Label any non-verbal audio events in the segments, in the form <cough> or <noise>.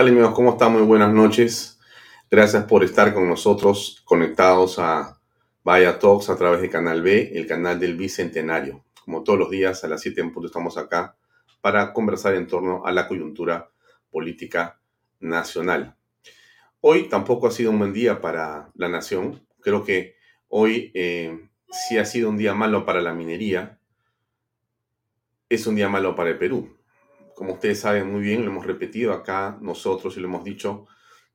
¿Qué tal amigos? ¿Cómo están? Muy buenas noches. Gracias por estar con nosotros conectados a Vaya Talks a través de Canal B, el canal del Bicentenario. Como todos los días a las 7 en punto estamos acá para conversar en torno a la coyuntura política nacional. Hoy tampoco ha sido un buen día para la nación. Creo que hoy eh, sí ha sido un día malo para la minería. Es un día malo para el Perú como ustedes saben muy bien, lo hemos repetido acá nosotros y lo hemos dicho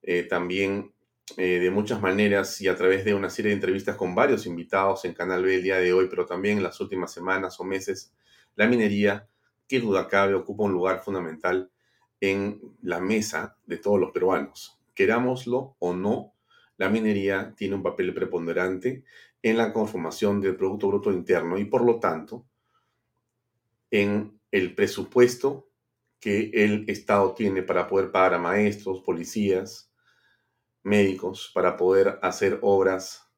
eh, también eh, de muchas maneras y a través de una serie de entrevistas con varios invitados en Canal B el día de hoy, pero también en las últimas semanas o meses, la minería, que duda cabe, ocupa un lugar fundamental en la mesa de todos los peruanos. Querámoslo o no, la minería tiene un papel preponderante en la conformación del Producto Bruto Interno y por lo tanto en el presupuesto que el Estado tiene para poder pagar a maestros, policías, médicos, para poder hacer obras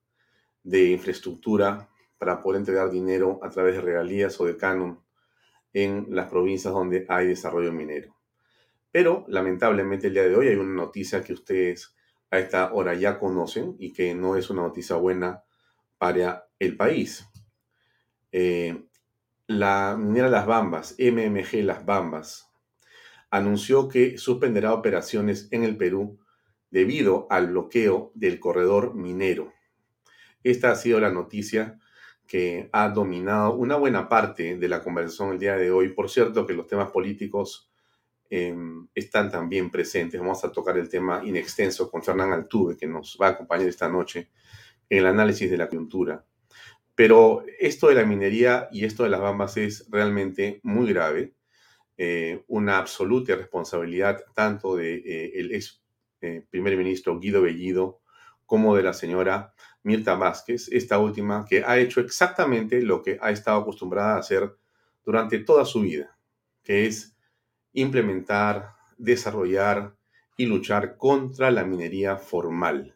de infraestructura, para poder entregar dinero a través de regalías o de canon en las provincias donde hay desarrollo minero. Pero lamentablemente el día de hoy hay una noticia que ustedes a esta hora ya conocen y que no es una noticia buena para el país. Eh, la minera Las Bambas, MMG Las Bambas, anunció que suspenderá operaciones en el Perú debido al bloqueo del corredor minero. Esta ha sido la noticia que ha dominado una buena parte de la conversación el día de hoy. Por cierto que los temas políticos em, están también presentes. Vamos a tocar el tema inextenso con Fernán Altuve, que nos va a acompañar esta noche en el análisis de la coyuntura. Pero esto de la minería y esto de las bambas es realmente muy grave. Eh, una absoluta responsabilidad tanto del de, eh, ex eh, primer ministro Guido Bellido como de la señora Mirta Vázquez, esta última que ha hecho exactamente lo que ha estado acostumbrada a hacer durante toda su vida, que es implementar, desarrollar y luchar contra la minería formal,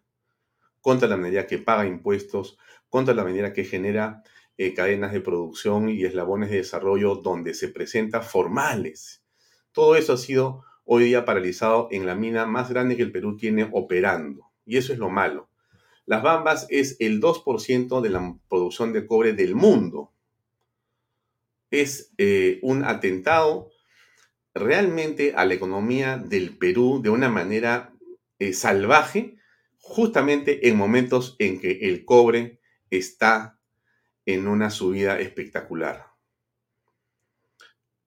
contra la minería que paga impuestos, contra la minería que genera eh, cadenas de producción y eslabones de desarrollo donde se presenta formales. Todo eso ha sido hoy día paralizado en la mina más grande que el Perú tiene operando. Y eso es lo malo. Las Bambas es el 2% de la producción de cobre del mundo. Es eh, un atentado realmente a la economía del Perú de una manera eh, salvaje, justamente en momentos en que el cobre está en una subida espectacular.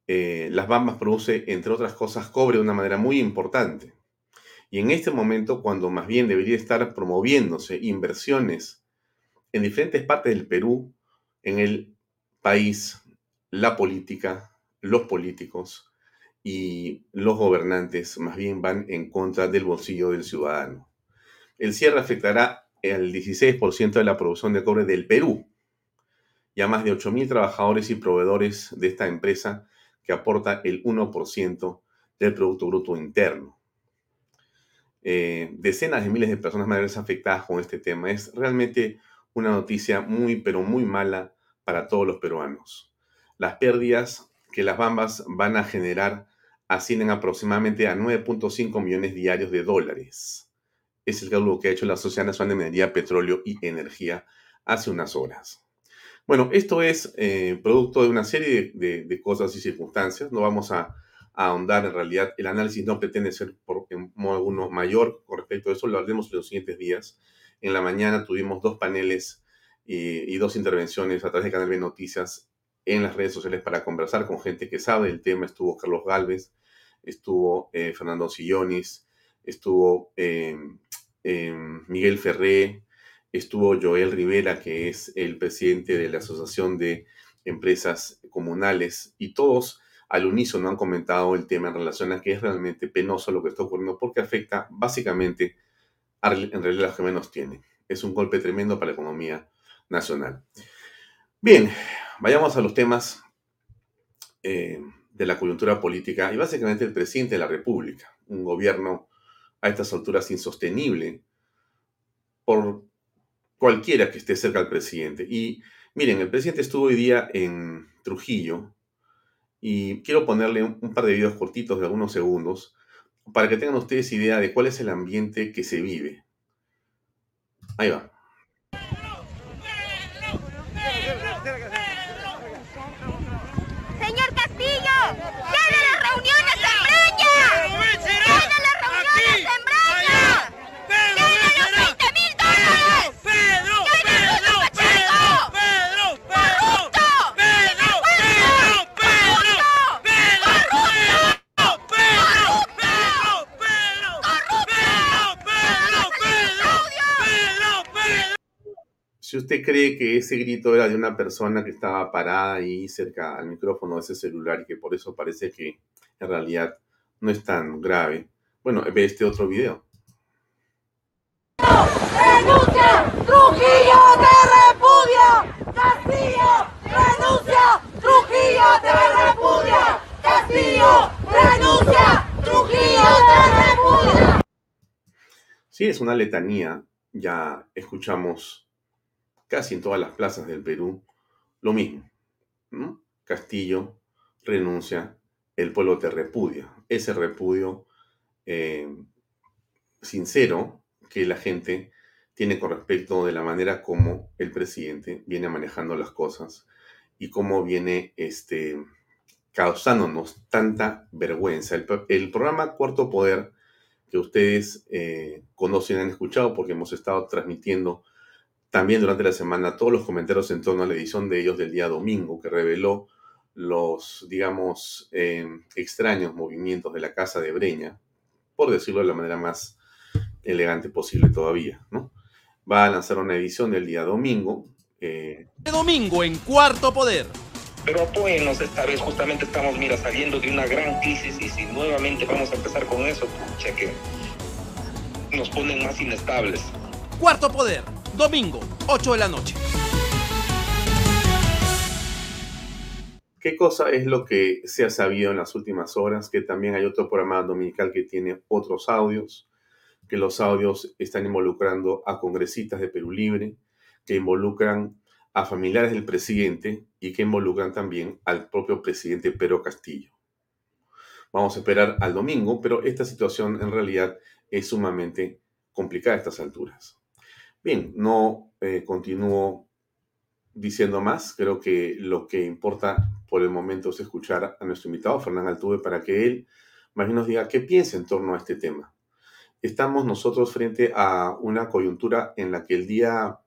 Eh, las Bambas produce, entre otras cosas, cobre de una manera muy importante. Y en este momento, cuando más bien debería estar promoviéndose inversiones en diferentes partes del Perú, en el país, la política, los políticos y los gobernantes más bien van en contra del bolsillo del ciudadano. El cierre afectará al 16% de la producción de cobre del Perú, y a más de 8.000 trabajadores y proveedores de esta empresa que aporta el 1% del Producto Bruto Interno. Eh, decenas de miles de personas mayores afectadas con este tema. Es realmente una noticia muy, pero muy mala para todos los peruanos. Las pérdidas que las bambas van a generar ascienden aproximadamente a 9.5 millones diarios de dólares. Es el cálculo que ha hecho la Sociedad Nacional de Minería, Petróleo y Energía hace unas horas. Bueno, esto es eh, producto de una serie de, cosas y circunstancias. No vamos a, ahondar en realidad. El análisis no pretende ser por, en modo alguno mayor con respecto a eso. Lo haremos en los siguientes días. En la mañana tuvimos dos paneles y, dos intervenciones a través de Canal B Noticias en las redes sociales para conversar con gente que sabe del tema. Estuvo Carlos Galvez, estuvo eh, Fernando Sillonis, estuvo eh, Miguel Ferré, estuvo Joel Rivera, que es el presidente de la Asociación de Empresas Comunales, y todos al unísono han comentado el tema en relación a que es realmente penoso lo que está ocurriendo porque afecta básicamente a, en realidad a los que menos tienen. Es un golpe tremendo para la economía nacional. Bien, vayamos a los temas eh, de la coyuntura política y básicamente el presidente de la República, un gobierno a estas alturas insostenible por cualquiera que esté cerca del presidente. Y miren, el presidente estuvo hoy día en Trujillo y quiero ponerle un, par de videos cortitos de algunos segundos para que tengan ustedes idea de cuál es el ambiente que se vive. Ahí va. Si usted cree que ese grito era de una persona que estaba parada ahí cerca al micrófono de ese celular y que por eso parece que en realidad no es tan grave, bueno, ve este otro video. ¡Renuncia! ¡Trujillo te repudia! ¡Castillo! ¡Renuncia! ¡Trujillo te repudia! ¡Castillo! ¡Renuncia! ¡Trujillo te repudia! Sí, es una letanía. Ya escuchamos casi en todas las plazas del Perú, lo mismo. Castillo renuncia, el pueblo te repudia. Ese repudio eh, sincero que la gente tiene con respecto de la manera como el presidente viene manejando las cosas y cómo viene este, causándonos tanta vergüenza. El, programa Cuarto Poder, que ustedes eh, conocen, han escuchado porque hemos estado transmitiendo también durante la semana todos los comentarios en torno a la edición de ellos del día domingo, que reveló los, digamos, em, extraños movimientos de la Casa de Breña, por decirlo de la manera más elegante posible todavía, ¿no? Va a lanzar una edición del día domingo. Eh... Domingo en Cuarto Poder. Pero apóyennos esta vez, justamente estamos, mira, saliendo de una gran crisis y si nuevamente vamos a empezar con eso, cheque, nos ponen más inestables. Cuarto Poder, domingo, 8 de la noche. ¿Qué cosa es lo que se ha sabido en las últimas horas? Que también hay otro programa dominical que tiene otros audios, que los audios están involucrando a congresistas de Perú Libre, que involucran a familiares del presidente y que involucran también al propio presidente Pedro Castillo. Vamos a esperar al domingo, pero esta situación en realidad es sumamente complicada a estas alturas. Bien, no eh, continúo diciendo más. Creo que lo que importa por el momento es escuchar a nuestro invitado, Fernán Altuve, para que él más bien nos diga qué piensa en torno a este tema. Estamos nosotros frente a una coyuntura en la que el día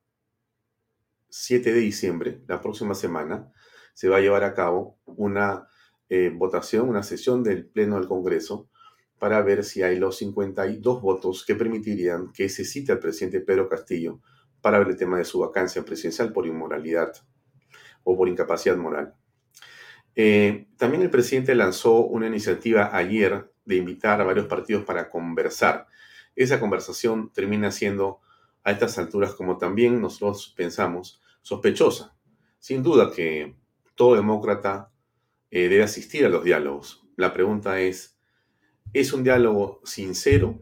7 de diciembre, la próxima semana, se va a llevar a cabo una eh, votación, una sesión del Pleno del Congreso para ver si hay los 52 votos que permitirían que se cite al presidente Pedro Castillo para ver el tema de su vacancia presidencial por inmoralidad o por incapacidad moral. Eh, también el presidente lanzó una iniciativa ayer de invitar a varios partidos para conversar. Esa conversación termina siendo, a estas alturas, como también nosotros pensamos, sospechosa. Sin duda que todo demócrata eh, debe asistir a los diálogos. La pregunta es, es un diálogo sincero,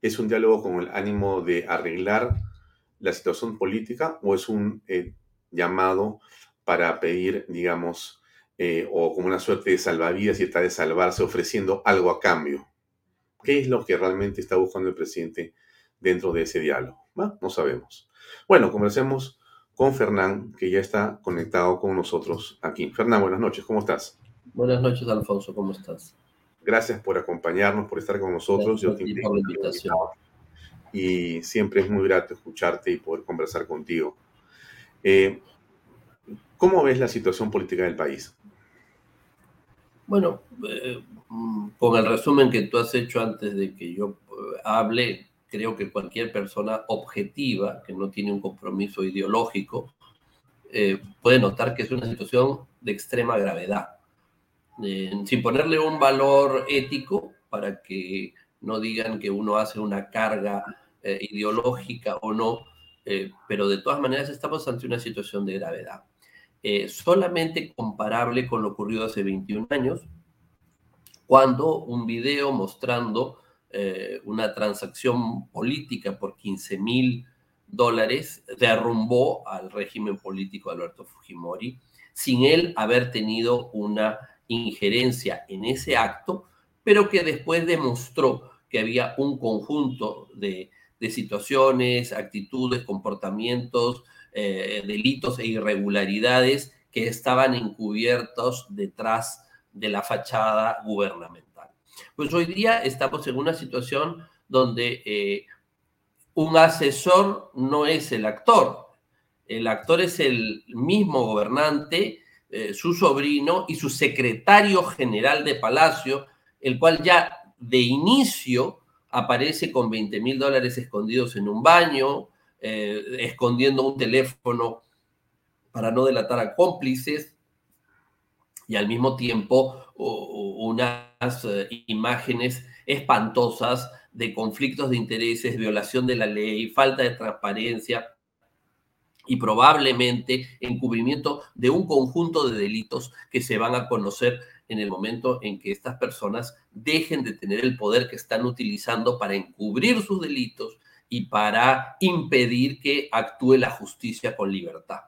es un diálogo con el ánimo de arreglar la situación política o es un eh, llamado para pedir, digamos, eh, o como una suerte de salvavidas y está de salvarse ofreciendo algo a cambio. ¿Qué es lo que realmente está buscando el presidente dentro de ese diálogo? No sabemos. Bueno, conversemos con Fernán, que ya está conectado con nosotros aquí. Fernán, buenas noches, ¿cómo estás? Buenas noches, Alfonso, ¿cómo estás? Gracias por acompañarnos, por estar con nosotros. Yo te invito, por la invitación. Y siempre es muy grato escucharte y poder conversar contigo. Eh, ¿Cómo ves la situación política del país? Bueno, eh, con el resumen que tú has hecho antes de que yo eh, hable, creo que cualquier persona objetiva, que no tiene un compromiso ideológico, puede notar que es una situación de extrema gravedad sin ponerle un valor ético para que no digan que uno hace una carga eh, ideológica o no, eh, pero de todas maneras estamos ante una situación de gravedad. Eh, solamente comparable con lo ocurrido hace 21 años, cuando un video mostrando una transacción política por 15 mil dólares derrumbó al régimen político de Alberto Fujimori sin él haber tenido una injerencia en ese acto pero que después demostró que había un conjunto de, situaciones, actitudes, comportamientos, eh, delitos e irregularidades que estaban encubiertos detrás de la fachada gubernamental. Pues hoy día estamos en una situación donde eh, un asesor no es el actor, el actor es el mismo gobernante, eh, su sobrino y su secretario general de Palacio, el cual ya de inicio aparece con 20 mil dólares escondidos en un baño, eh, escondiendo un teléfono para no delatar a cómplices y al mismo tiempo unas eh, imágenes espantosas de conflictos de intereses, violación de la ley, falta de transparencia y probablemente encubrimiento de un conjunto de delitos que se van a conocer en el momento en que estas personas dejen de tener el poder que están utilizando para encubrir sus delitos y para impedir que actúe la justicia con libertad.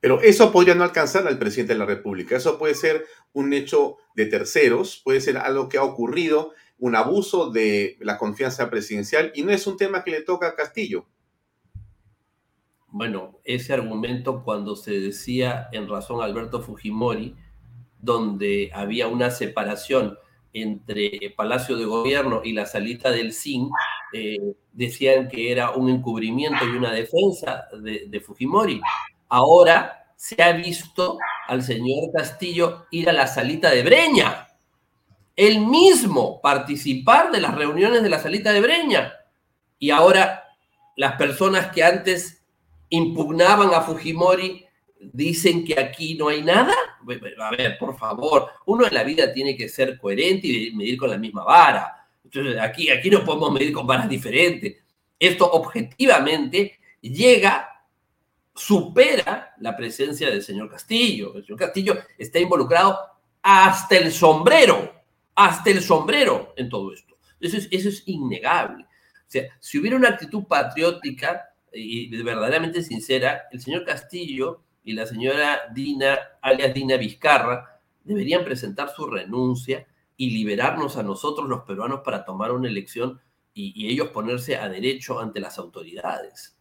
Pero eso podría no alcanzar al presidente de la República. Eso puede ser un hecho de terceros, puede ser algo que ha ocurrido, un abuso de la confianza presidencial y no es un tema que le toca a Castillo. Bueno, ese argumento cuando se decía en razón Alberto Fujimori, donde había una separación entre Palacio de Gobierno y la salita del CIN, eh, decían que era un encubrimiento y una defensa de, Fujimori. Ahora se ha visto al señor Castillo ir a la salita de Breña, él mismo participar de las reuniones de la salita de Breña. Y ahora las personas que antes impugnaban a Fujimori dicen que aquí no hay nada. A ver, por favor, uno en la vida tiene que ser coherente y medir con la misma vara. Entonces, aquí, aquí no podemos medir con varas diferentes. Esto objetivamente llega, supera la presencia del señor Castillo. El señor Castillo está involucrado hasta el sombrero, hasta el sombrero en todo esto. Eso es, eso es innegable. O sea, si hubiera una actitud patriótica y verdaderamente sincera, el señor Castillo y la señora Dina, alias Dina Vizcarra, deberían presentar su renuncia y liberarnos a nosotros los peruanos para tomar una elección y, ellos ponerse a derecho ante las autoridades.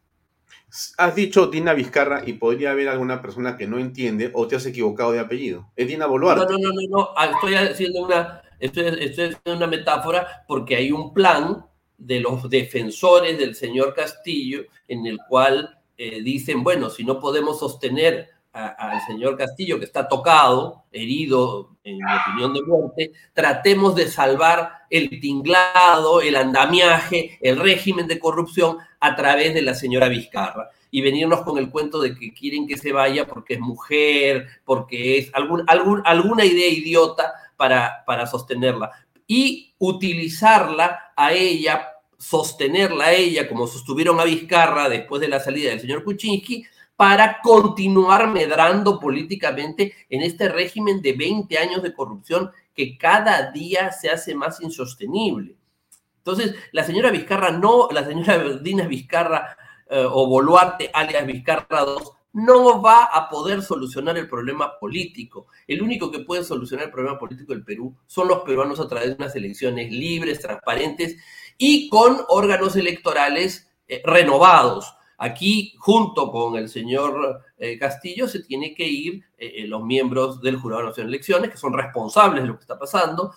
Has dicho Dina Vizcarra y podría haber alguna persona que no entiende o te has equivocado de apellido. Es Dina Boluarte. No, no, no, no, ah, Estoy haciendo una, estoy haciendo una metáfora porque hay un plan de los defensores del señor Castillo en el cual eh, dicen, bueno, si no podemos sostener al señor Castillo, que está tocado, herido, en mi opinión de muerte, tratemos de salvar el tinglado, el andamiaje, el régimen de corrupción a través de la señora Vizcarra. Y venirnos con el cuento de que quieren que se vaya porque es mujer, porque es algún, alguna idea idiota para, para sostenerla. Y utilizarla a ella sostenerla a ella como sostuvieron a Vizcarra después de la salida del señor Kuczynski para continuar medrando políticamente en este régimen de 20 años de corrupción que cada día se hace más insostenible. Entonces, la señora Vizcarra no, la señora Dina Vizcarra eh, o Boluarte, alias Vizcarra II, no va a poder solucionar el problema político. El único que puede solucionar el problema político del Perú son los peruanos a través de unas elecciones libres, transparentes y con órganos electorales eh, renovados. Aquí, junto con el señor eh, Castillo, se tiene que ir eh, los miembros del Jurado Nacional de Elecciones, que son responsables de lo que está pasando.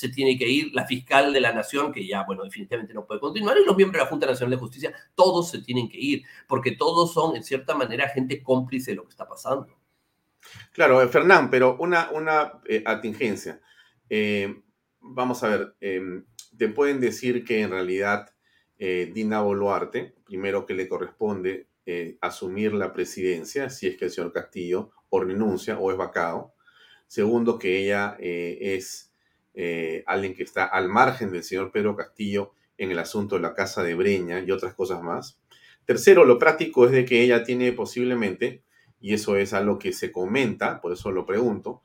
Se tiene que ir la fiscal de la Nación, que ya, bueno, definitivamente no puede continuar, y los miembros de la Junta Nacional de Justicia, todos se tienen que ir, porque todos son, en cierta manera, gente cómplice de lo que está pasando. Claro, Fernán, pero una, una atingencia. vamos a ver, em, te pueden decir que en realidad eh, Dina Boluarte, primero que le corresponde eh, asumir la presidencia, si es que el señor Castillo o renuncia o es vacado. Segundo, que ella eh, alguien que está al margen del señor Pedro Castillo en el asunto de la casa de Breña y otras cosas más. Tercero, lo práctico es de que ella tiene posiblemente, y eso es algo que se comenta, por eso lo pregunto,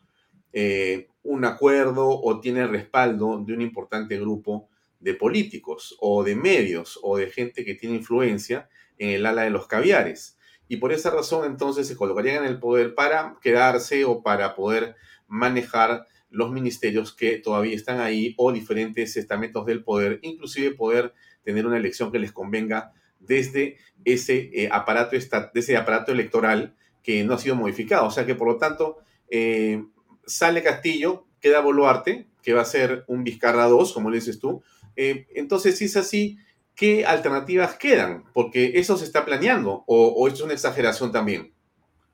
un acuerdo o tiene respaldo de un importante grupo de políticos o de medios o de gente que tiene influencia en el ala de los caviares. Y por esa razón entonces se colocarían en el poder para quedarse o para poder manejar los ministerios que todavía están ahí o diferentes estamentos del poder, inclusive poder tener una elección que les convenga desde ese, eh, aparato, ese aparato electoral que no ha sido modificado. O sea que por lo tanto eh, sale Castillo, queda Boluarte, que va a ser un Vizcarra 2, como le dices tú. Eh, entonces, si es así, ¿qué alternativas quedan? Porque eso se está planeando, o, o es una exageración también.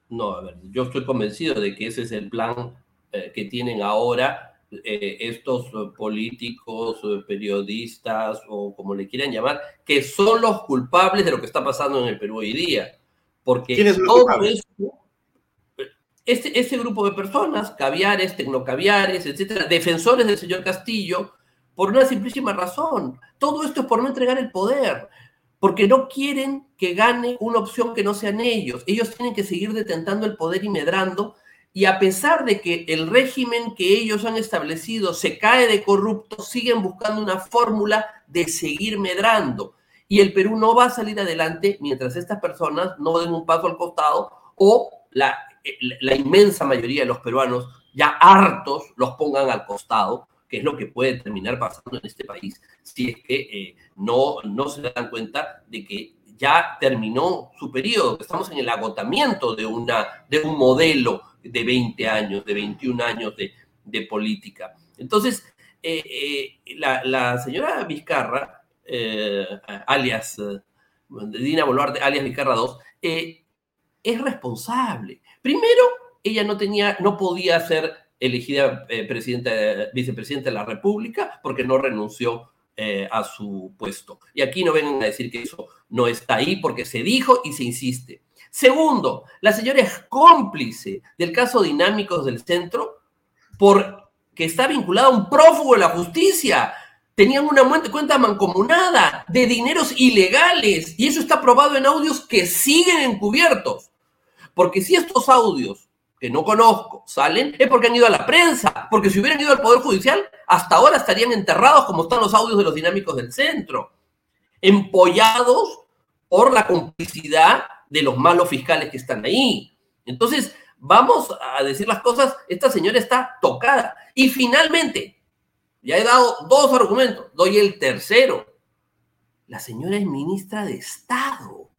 No, a ver, yo estoy convencido de que ese es el plan eh, que tienen ahora eh, estos políticos, periodistas o como le quieran llamar, que son los culpables de lo que está pasando en el Perú hoy día. Porque todo esto, este, este grupo de personas, caviares, tecnocaviares, etcétera, defensores del señor Castillo, por una simplísima razón. Todo esto es por no entregar el poder, porque no quieren que gane una opción que no sean ellos. Ellos tienen que seguir detentando el poder y medrando, y a pesar de que el régimen que ellos han establecido se cae de corrupto, siguen buscando una fórmula de seguir medrando. Y el Perú no va a salir adelante mientras estas personas no den un paso al costado o la, la inmensa mayoría de los peruanos ya hartos los pongan al costado que es lo que puede terminar pasando en este país si es que eh, no, no se dan cuenta de que ya terminó su periodo, estamos en el agotamiento de, una, de un modelo de 20 años, de 21 años de, de política. Entonces, eh, eh, la, la, señora Vizcarra, alias Dina Boluarte, alias Vizcarra II, es responsable. Primero, ella no tenía, no podía ser elegida eh, presidenta, vicepresidenta de la República porque no renunció eh, a su puesto. Y aquí no vengan a decir que eso no está ahí porque se dijo y se insiste. Segundo, la señora es cómplice del caso Dinámicos del Centro porque está vinculada a un prófugo de la justicia. Tenían una cuenta mancomunada de dineros ilegales y eso está probado en audios que siguen encubiertos. Porque si estos audios que no conozco salen, es porque han ido a la prensa, porque si hubieran ido al Poder Judicial, hasta ahora estarían enterrados como están los audios de los dinámicos del centro, empollados por la complicidad de los malos fiscales que están ahí. Entonces, vamos a decir las cosas, esta señora está tocada. Y finalmente, ya he dado dos argumentos, doy el tercero. La señora es ministra de Estado,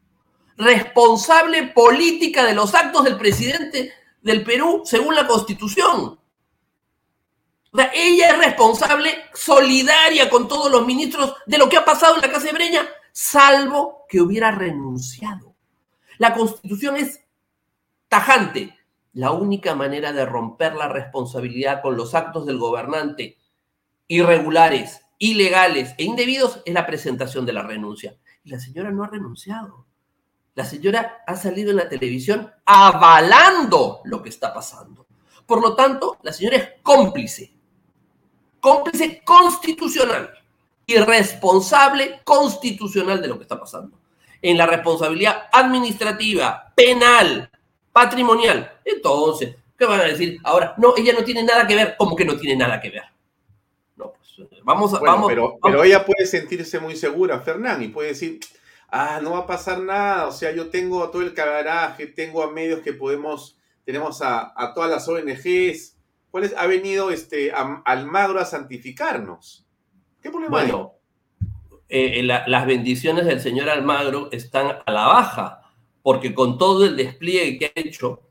responsable política de los actos del presidente del Perú según la Constitución. O sea, ella es responsable, solidaria con todos los ministros de lo que ha pasado en la Casa de Breña, salvo que hubiera renunciado. La Constitución es tajante. La única manera de romper la responsabilidad con los actos del gobernante irregulares, ilegales e indebidos es la presentación de la renuncia. Y la señora no ha renunciado. La señora ha salido en la televisión avalando lo que está pasando. Por lo tanto, la señora es cómplice, cómplice constitucional y responsable constitucional de lo que está pasando. En la responsabilidad administrativa, penal, patrimonial. Entonces, ¿qué van a decir? Ahora, no, ella no tiene nada que ver, como que no tiene nada que ver. No, pues vamos a... vamos, pero, pero ella puede sentirse muy segura, Fernán, y puede decir, ah, no va a pasar nada, o sea, yo tengo todo el cabaraje, tengo a medios que podemos, tenemos a, todas las ONGs, ¿cuál es? Ha venido este, Almagro a santificarnos. ¿Qué problema bueno, eh, eh, las bendiciones del señor Almagro están a la baja, porque con todo el despliegue que ha hecho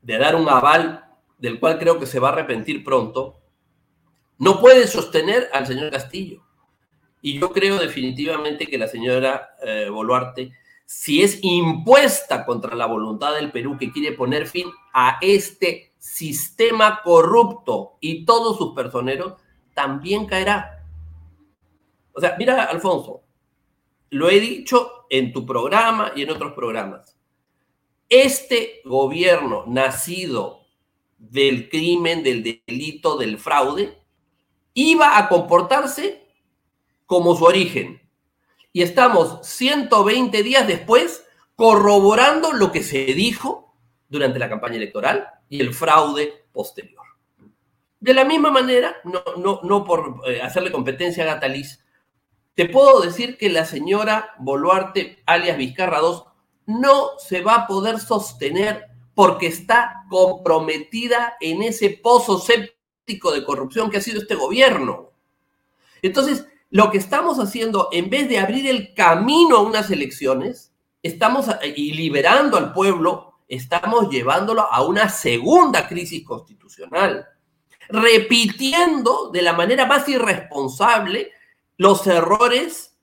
de dar un aval del cual creo que se va a arrepentir pronto, no puede sostener al señor Castillo. Y yo creo definitivamente que la señora eh, Boluarte, si es impuesta contra la voluntad del Perú que quiere poner fin a este sistema corrupto y todos sus personeros, también caerá. O sea, mira, Alfonso, lo he dicho en tu programa y en otros programas. Este gobierno nacido del crimen, del delito, del fraude, iba a comportarse como su origen. Y estamos 120 días después corroborando lo que se dijo durante la campaña electoral y el fraude posterior. De la misma manera, no, no, no por eh, hacerle competencia a Gataliz, te puedo decir que la señora Boluarte, alias Vizcarra II, no se va a poder sostener porque está comprometida en ese pozo séptico de corrupción que ha sido este gobierno. Entonces, lo que estamos haciendo, en vez de abrir el camino a unas elecciones, estamos y liberando al pueblo, estamos llevándolo a una segunda crisis constitucional, repitiendo de la manera más irresponsable los errores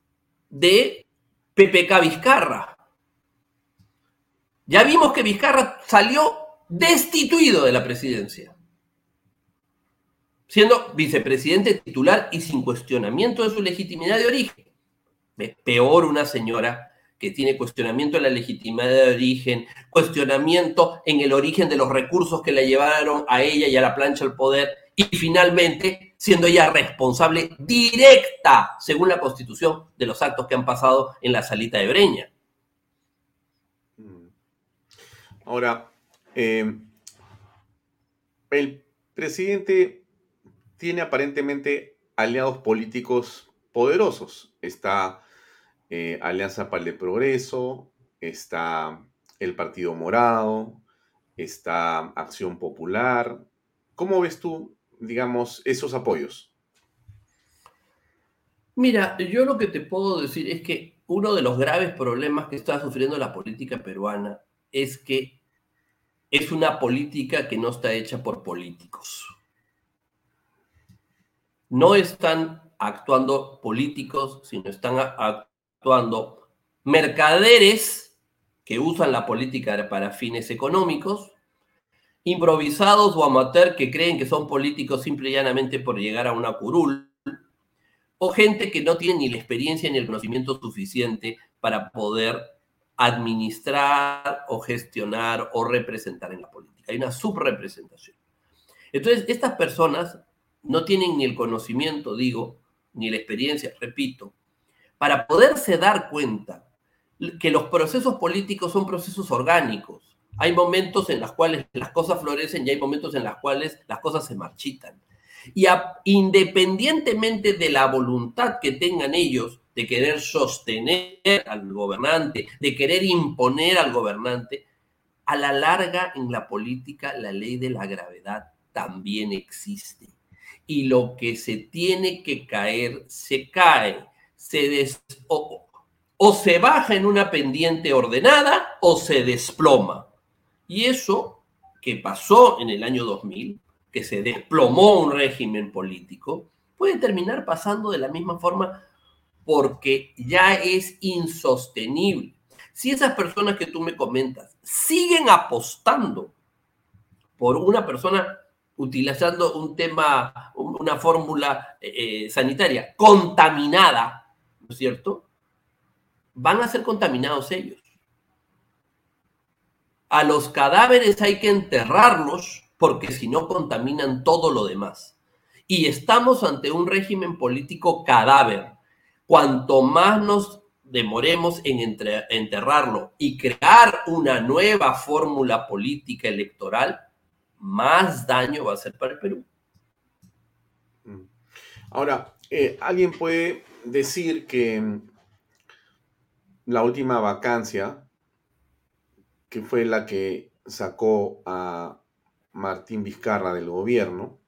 de PPK Vizcarra. Ya vimos que Vizcarra salió destituido de la presidencia, siendo vicepresidente titular y sin cuestionamiento de su legitimidad de origen. Peor una señora que tiene cuestionamiento en la legitimidad de origen, cuestionamiento en el origen de los recursos que le llevaron a ella y a la plancha al poder, y finalmente siendo ella responsable directa, según la Constitución, de los actos que han pasado en la salita de Breña. Mm. Ahora, eh, el presidente tiene aparentemente aliados políticos poderosos. Está eh, Alianza para el Progreso, está el Partido Morado, está Acción Popular. ¿Cómo ves tú digamos, esos apoyos? Mira, yo lo que te puedo decir es que uno de los graves problemas que está sufriendo la política peruana es que es una política que no está hecha por políticos. No están actuando políticos, sino están actuando mercaderes que usan la política para fines económicos improvisados o amateur que creen que son políticos simple y llanamente por llegar a una curul, o gente que no tiene ni la experiencia ni el conocimiento suficiente para poder administrar o gestionar o representar en la política. Hay una subrepresentación. Entonces, estas personas no tienen ni el conocimiento, digo, ni la experiencia, repito, para poderse dar cuenta que los procesos políticos son procesos orgánicos, hay momentos en los cuales las cosas florecen y hay momentos en los cuales las cosas se marchitan. Y independientemente de la voluntad que tengan ellos de querer sostener al gobernante, de querer imponer al gobernante, a la larga en la política la ley de la gravedad también existe. Y lo que se tiene que caer, se cae, se des o se baja en una pendiente ordenada o se desploma. Y eso que pasó en el año 2000, que se desplomó un régimen político, puede terminar pasando de la misma forma porque ya es insostenible. Si esas personas que tú me comentas siguen apostando por una persona utilizando un tema, una fórmula eh, eh, sanitaria contaminada, ¿no es cierto? Van a ser contaminados ellos. A los cadáveres hay que enterrarlos porque si no contaminan todo lo demás. Y estamos ante un régimen político cadáver. Cuanto más nos demoremos en enterrarlo y crear una nueva fórmula política electoral, más daño va a ser para el Perú. Mm. Ahora, eh, alguien puede decir que la última vacancia que fue la que sacó a Martín Vizcarra del gobierno,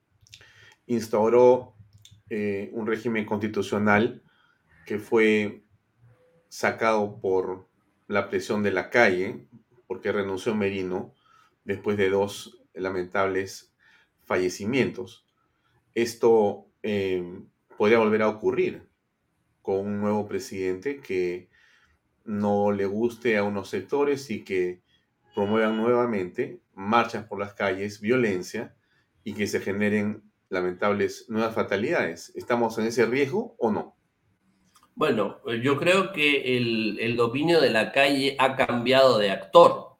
instauró eh, un régimen constitucional que fue sacado por la presión de la calle, porque renunció Merino después de dos lamentables fallecimientos. Esto eh, podría volver a ocurrir con un nuevo presidente que no le guste a unos sectores y que promuevan nuevamente marchas por las calles, violencia y que se generen lamentables nuevas fatalidades. ¿Estamos en ese riesgo o no? Bueno, yo creo que el, dominio de la calle ha cambiado de actor.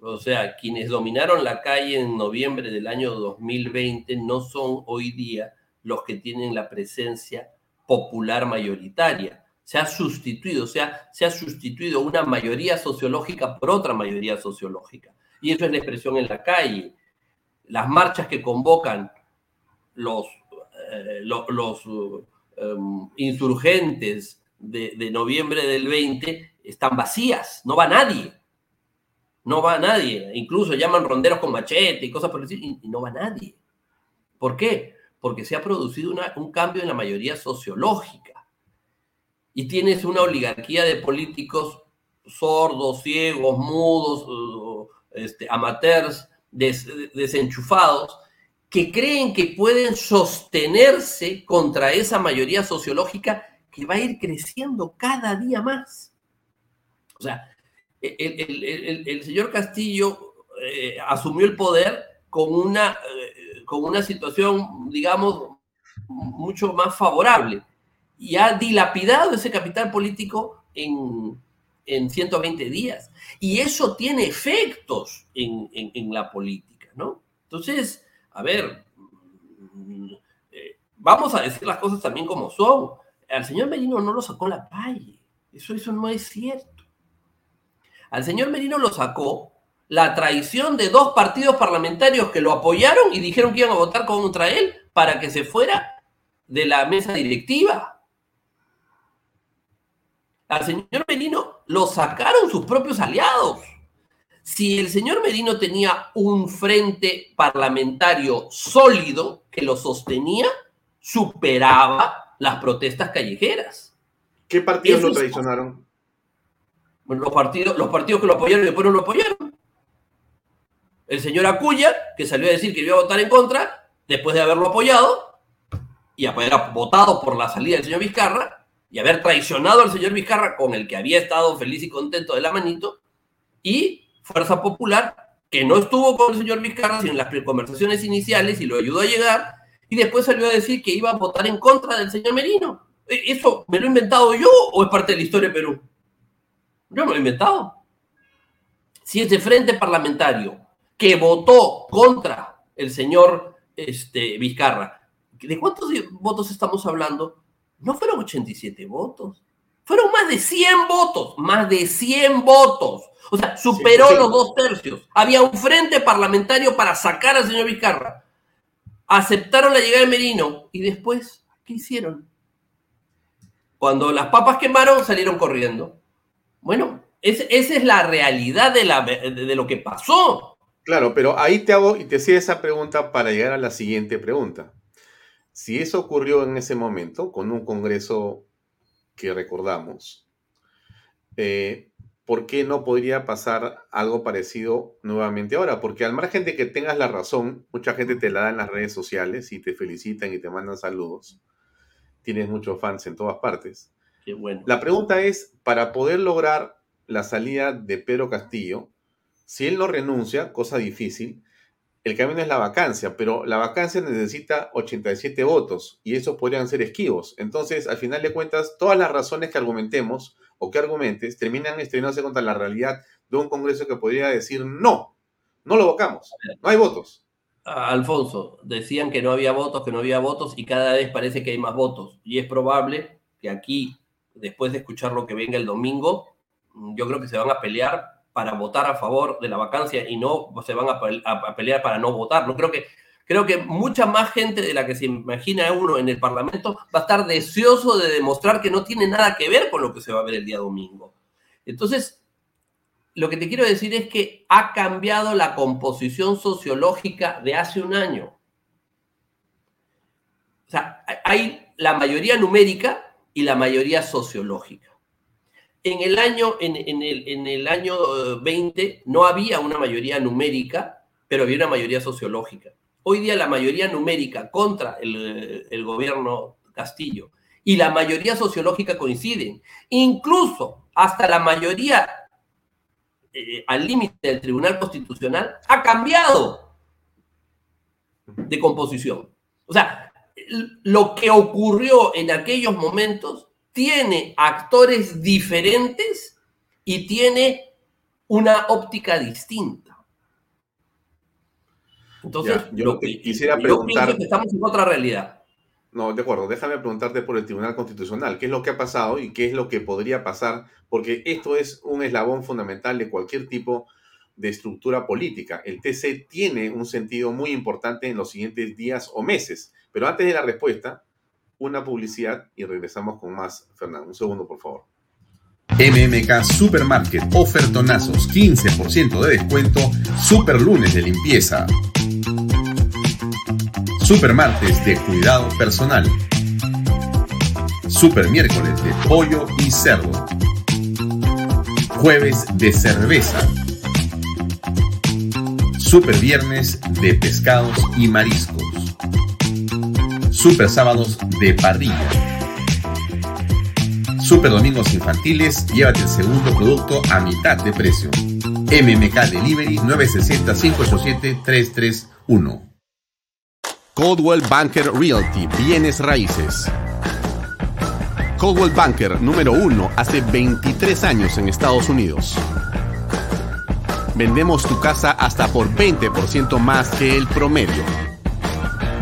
O sea, quienes dominaron la calle en noviembre del año 2020 no son hoy día los que tienen la presencia popular mayoritaria se ha sustituido, o sea, se ha sustituido una mayoría sociológica por otra mayoría sociológica. Y eso es la expresión en la calle. Las marchas que convocan los, eh, los, em, insurgentes de, de, noviembre del 20 están vacías, no va nadie. No va nadie. Incluso llaman ronderos con machete y cosas por decir, y, no va nadie. ¿Por qué? Porque se ha producido un cambio en la mayoría sociológica. Y tienes una oligarquía de políticos sordos, ciegos, mudos, este, amateurs, desenchufados, que creen que pueden sostenerse contra esa mayoría sociológica que va a ir creciendo cada día más. O sea, el, señor Castillo eh, asumió el poder con una, eh, con una situación, digamos, mucho más favorable y ha dilapidado ese capital político en, en 120 días. Y eso tiene efectos en, en, la política, ¿no? Entonces, a ver, eh, vamos a decir las cosas también como son. Al señor Merino no lo sacó la calle. Eso, eso no es cierto. Al señor Merino lo sacó la traición de dos partidos parlamentarios que lo apoyaron y dijeron que iban a votar contra él para que se fuera de la mesa directiva. Al señor Merino lo sacaron sus propios aliados. Si el señor Merino tenía un frente parlamentario sólido que lo sostenía, superaba las protestas callejeras. ¿Qué partidos lo traicionaron? Bueno, los partidos, los partidos que lo apoyaron y después no lo apoyaron. El señor Acuya, que salió a decir que iba a votar en contra, después de haberlo apoyado y haber votado por la salida del señor Vizcarra, y haber traicionado al señor Vizcarra, con el que había estado feliz y contento de la manito, y Fuerza Popular, que no estuvo con el señor Vizcarra, sino en las conversaciones iniciales y lo ayudó a llegar, y después salió a decir que iba a votar en contra del señor Merino. ¿E-, ¿Eso me lo he inventado yo o es parte de la historia de Perú? Yo me lo he inventado. Si ese frente parlamentario que votó contra el señor este, Vizcarra, ¿de cuántos votos estamos hablando? No fueron 87 votos, fueron más de 100 votos, más de 100 votos. O sea, superó los dos tercios. Había un frente parlamentario para sacar al señor Vizcarra. Aceptaron la llegada de Merino y después, ¿qué hicieron? Cuando las papas quemaron, salieron corriendo. Bueno, esa es la realidad de, la, de lo que pasó. Claro, pero ahí te hago y te hacía esa pregunta para llegar a la siguiente pregunta. Si eso ocurrió en ese momento, con un Congreso que recordamos, eh, ¿por qué no podría pasar algo parecido nuevamente ahora? Porque al margen de que tengas la razón, mucha gente te la da en las redes sociales y te felicitan y te mandan saludos. Tienes muchos fans en todas partes. Qué bueno. La pregunta es, para poder lograr la salida de Pedro Castillo, si él no renuncia, cosa difícil, el camino es la vacancia, pero la vacancia necesita 87 votos y esos podrían ser esquivos. Entonces, al final de cuentas, todas las razones que argumentemos o que argumentes terminan estrellándose contra la realidad de un Congreso que podría decir no, no lo votamos, no hay votos. Alfonso, decían que no había votos, que no había votos y cada vez parece que hay más votos. Y es probable que aquí, después de escuchar lo que venga el domingo, yo creo que se van a pelear para votar a favor de la vacancia y no se van a, pelear para no votar. No creo que creo que mucha más gente de la que se imagina uno en el Parlamento va a estar deseoso de demostrar que no tiene nada que ver con lo que se va a ver el día domingo. Entonces, lo que te quiero decir es que ha cambiado la composición sociológica de hace un año. O sea, hay la mayoría numérica y la mayoría sociológica. En el año, en, el, en el año 20 eh, no había una mayoría numérica, pero había una mayoría sociológica. Hoy día la mayoría numérica contra el, el gobierno Castillo y la mayoría sociológica coinciden. Incluso hasta la mayoría eh, al límite del Tribunal Constitucional ha cambiado de composición. O sea, lo que ocurrió en aquellos momentos tiene actores diferentes y tiene una óptica distinta. Entonces, yo quisiera preguntar, que estamos en otra realidad. No, de acuerdo. Déjame preguntarte por el Tribunal Constitucional. ¿Qué es lo que ha pasado y qué es lo que podría pasar? Porque esto es un eslabón fundamental de cualquier tipo de estructura política. El TC tiene un sentido muy importante en los siguientes días o meses. Pero antes de la respuesta, una publicidad y regresamos con más. Fernando, un segundo, por favor. MMK Supermarket, ofertonazos, 15% de descuento, super lunes de limpieza. Supermartes de cuidado personal. Super miércoles de pollo y cerdo. Jueves de cerveza. Super viernes de pescados y mariscos. Super sábados de parrilla. Super domingos infantiles, llévate el segundo producto a mitad de precio. MMK Delivery 960-587-331. Coldwell Banker Realty, bienes raíces. Coldwell Banker número uno hace 23 años en Estados Unidos. Vendemos tu casa hasta por 20% más que el promedio.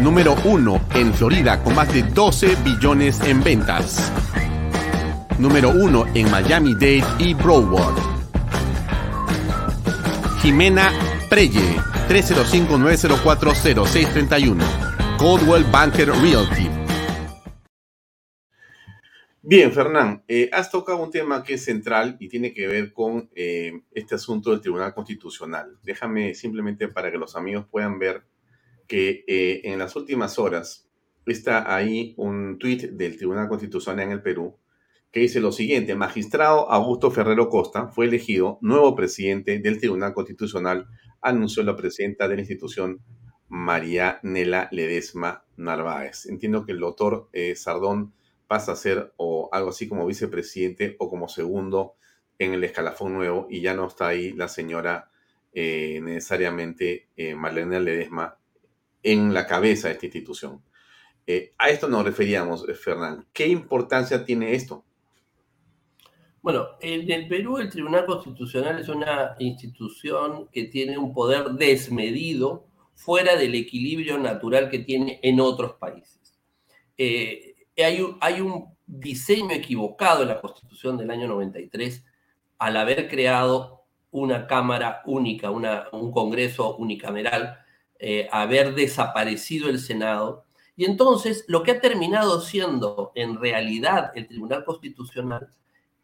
Número uno en Florida con más de 12 billones en ventas. Número uno en Miami-Dade y Broward. Jimena Preye, 305-904-0631. Coldwell Banker Realty. Bien, Fernán, eh, has tocado un tema que es central y tiene que ver con eh, este asunto del Tribunal Constitucional. Déjame simplemente para que los amigos puedan ver que eh, en las últimas horas está ahí un tuit del Tribunal Constitucional en el Perú que dice lo siguiente, magistrado Augusto Ferrero Costa fue elegido nuevo presidente del Tribunal Constitucional, anunció la presidenta de la institución, María Nela Ledesma Narváez. Entiendo que el doctor eh, Sardón pasa a ser o algo así como vicepresidente o como segundo en el escalafón nuevo y ya no está ahí la señora eh, necesariamente Marlene Ledesma en la cabeza de esta institución. Eh, a esto nos referíamos, Fernán. ¿Qué importancia tiene esto? Bueno, en el Perú el Tribunal Constitucional es una institución que tiene un poder desmedido fuera del equilibrio natural que tiene en otros países. Eh, hay, un, diseño equivocado en la Constitución del año 93 al haber creado una Cámara única, un Congreso unicameral, eh, haber desaparecido el Senado. Y entonces lo que ha terminado siendo en realidad el Tribunal Constitucional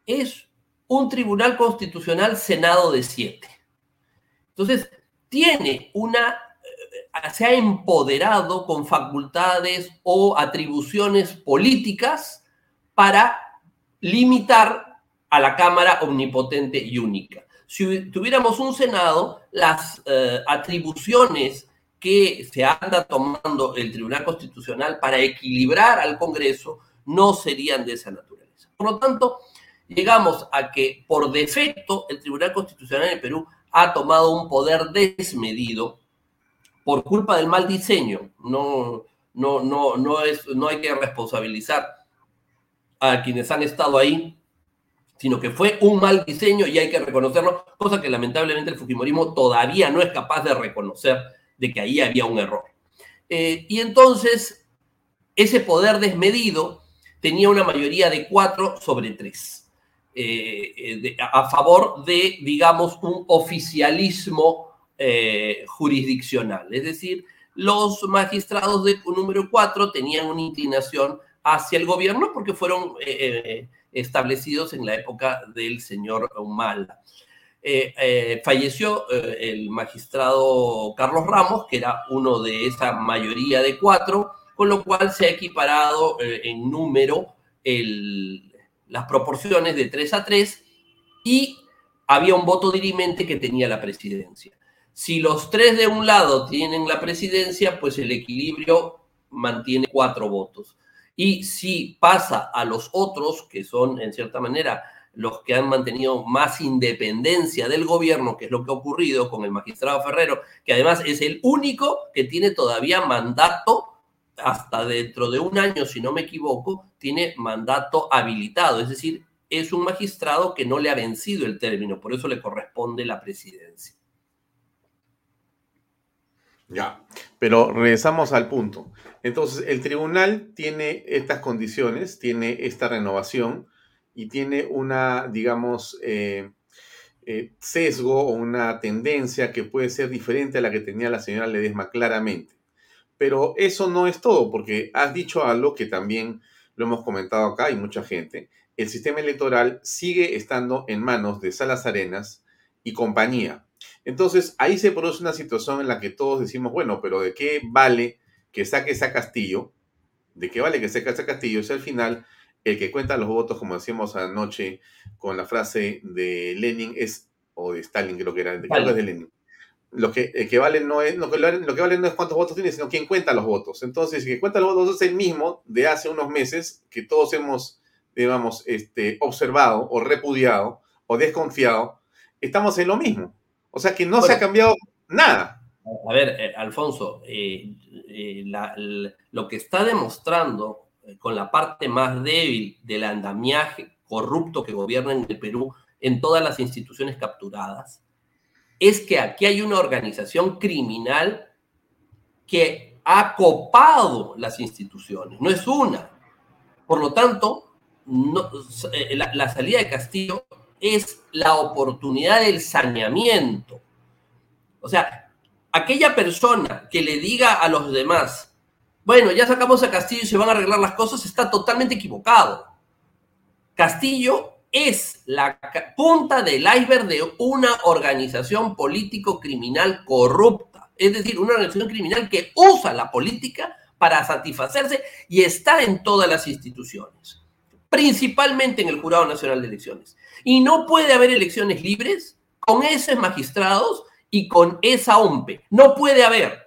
es un tribunal constitucional Senado de siete. Entonces, tiene una, eh, se ha empoderado con facultades o atribuciones políticas para limitar a la Cámara omnipotente y única. Si tuviéramos un Senado, las uh, atribuciones que se anda tomando el Tribunal Constitucional para equilibrar al Congreso no serían de esa naturaleza. Por lo tanto, llegamos a que por defecto el Tribunal Constitucional de Perú ha tomado un poder desmedido por culpa del mal diseño. No, no, no, no, es, no hay que responsabilizar a quienes han estado ahí, sino que fue un mal diseño y hay que reconocerlo, cosa que lamentablemente el Fujimorismo todavía no es capaz de reconocer de que ahí había un error. Eh, y entonces, ese poder desmedido tenía una mayoría de cuatro sobre tres. Eh, eh, a favor de, digamos, un oficialismo eh, jurisdiccional. Es decir, los magistrados de número 4 tenían una inclinación hacia el gobierno porque fueron establecidos en la época del señor Humala. Falleció el magistrado Carlos Ramos, que era uno de esa mayoría de cuatro, con lo cual se ha equiparado en número las proporciones de 3 a 3 y había un voto dirimente que tenía la presidencia. Si los tres de un lado tienen la presidencia, pues el equilibrio mantiene cuatro votos. Y si pasa a los otros, que son en cierta manera los que han mantenido más independencia del gobierno, que es lo que ha ocurrido con el magistrado Ferrero, que además es el único que tiene todavía mandato hasta dentro de un año, si no me equivoco, tiene mandato habilitado, es decir, es un magistrado que no le ha vencido el término, por eso le corresponde la presidencia. Ya, pero regresamos al punto. Entonces, el tribunal tiene estas condiciones, tiene esta renovación y tiene una, digamos, eh, eh, sesgo o una tendencia que puede ser diferente a la que tenía la señora Ledesma claramente. Pero eso no es todo, porque has dicho algo que también lo hemos comentado acá y mucha gente, el sistema electoral sigue estando en manos de Salas Arenas y compañía. Entonces, ahí se produce una situación en la que todos decimos, bueno, pero ¿de qué vale que saque ese Castillo? ¿De qué vale que saque ese Castillo? Si al final el que cuenta los votos, como decíamos anoche con la frase de Lenin, es, o de Stalin creo que era, de, de Lenin. Lo que, que vale no es, lo que, lo que vale no es cuántos votos tiene, sino quién cuenta los votos. Entonces, el que cuenta los votos es el mismo de hace unos meses que todos hemos, digamos, este, observado o repudiado o desconfiado. Estamos en lo mismo. O sea que no se ha cambiado nada. A ver, eh, Alfonso, eh, eh, lo que está demostrando con la parte más débil del andamiaje corrupto que gobierna en el Perú en todas las instituciones capturadas, es que aquí hay una organización criminal que ha copado las instituciones, no es una. Por lo tanto, la salida de Castillo es la oportunidad del saneamiento. O sea, aquella persona que le diga a los demás, bueno, ya sacamos a Castillo y se van a arreglar las cosas, está totalmente equivocado. Castillo es la punta del iceberg de una organización político-criminal corrupta. Es decir, una organización criminal que usa la política para satisfacerse y está en todas las instituciones, principalmente en el Jurado Nacional de Elecciones. Y no puede haber elecciones libres con esos magistrados y con esa OMPE. No puede haber.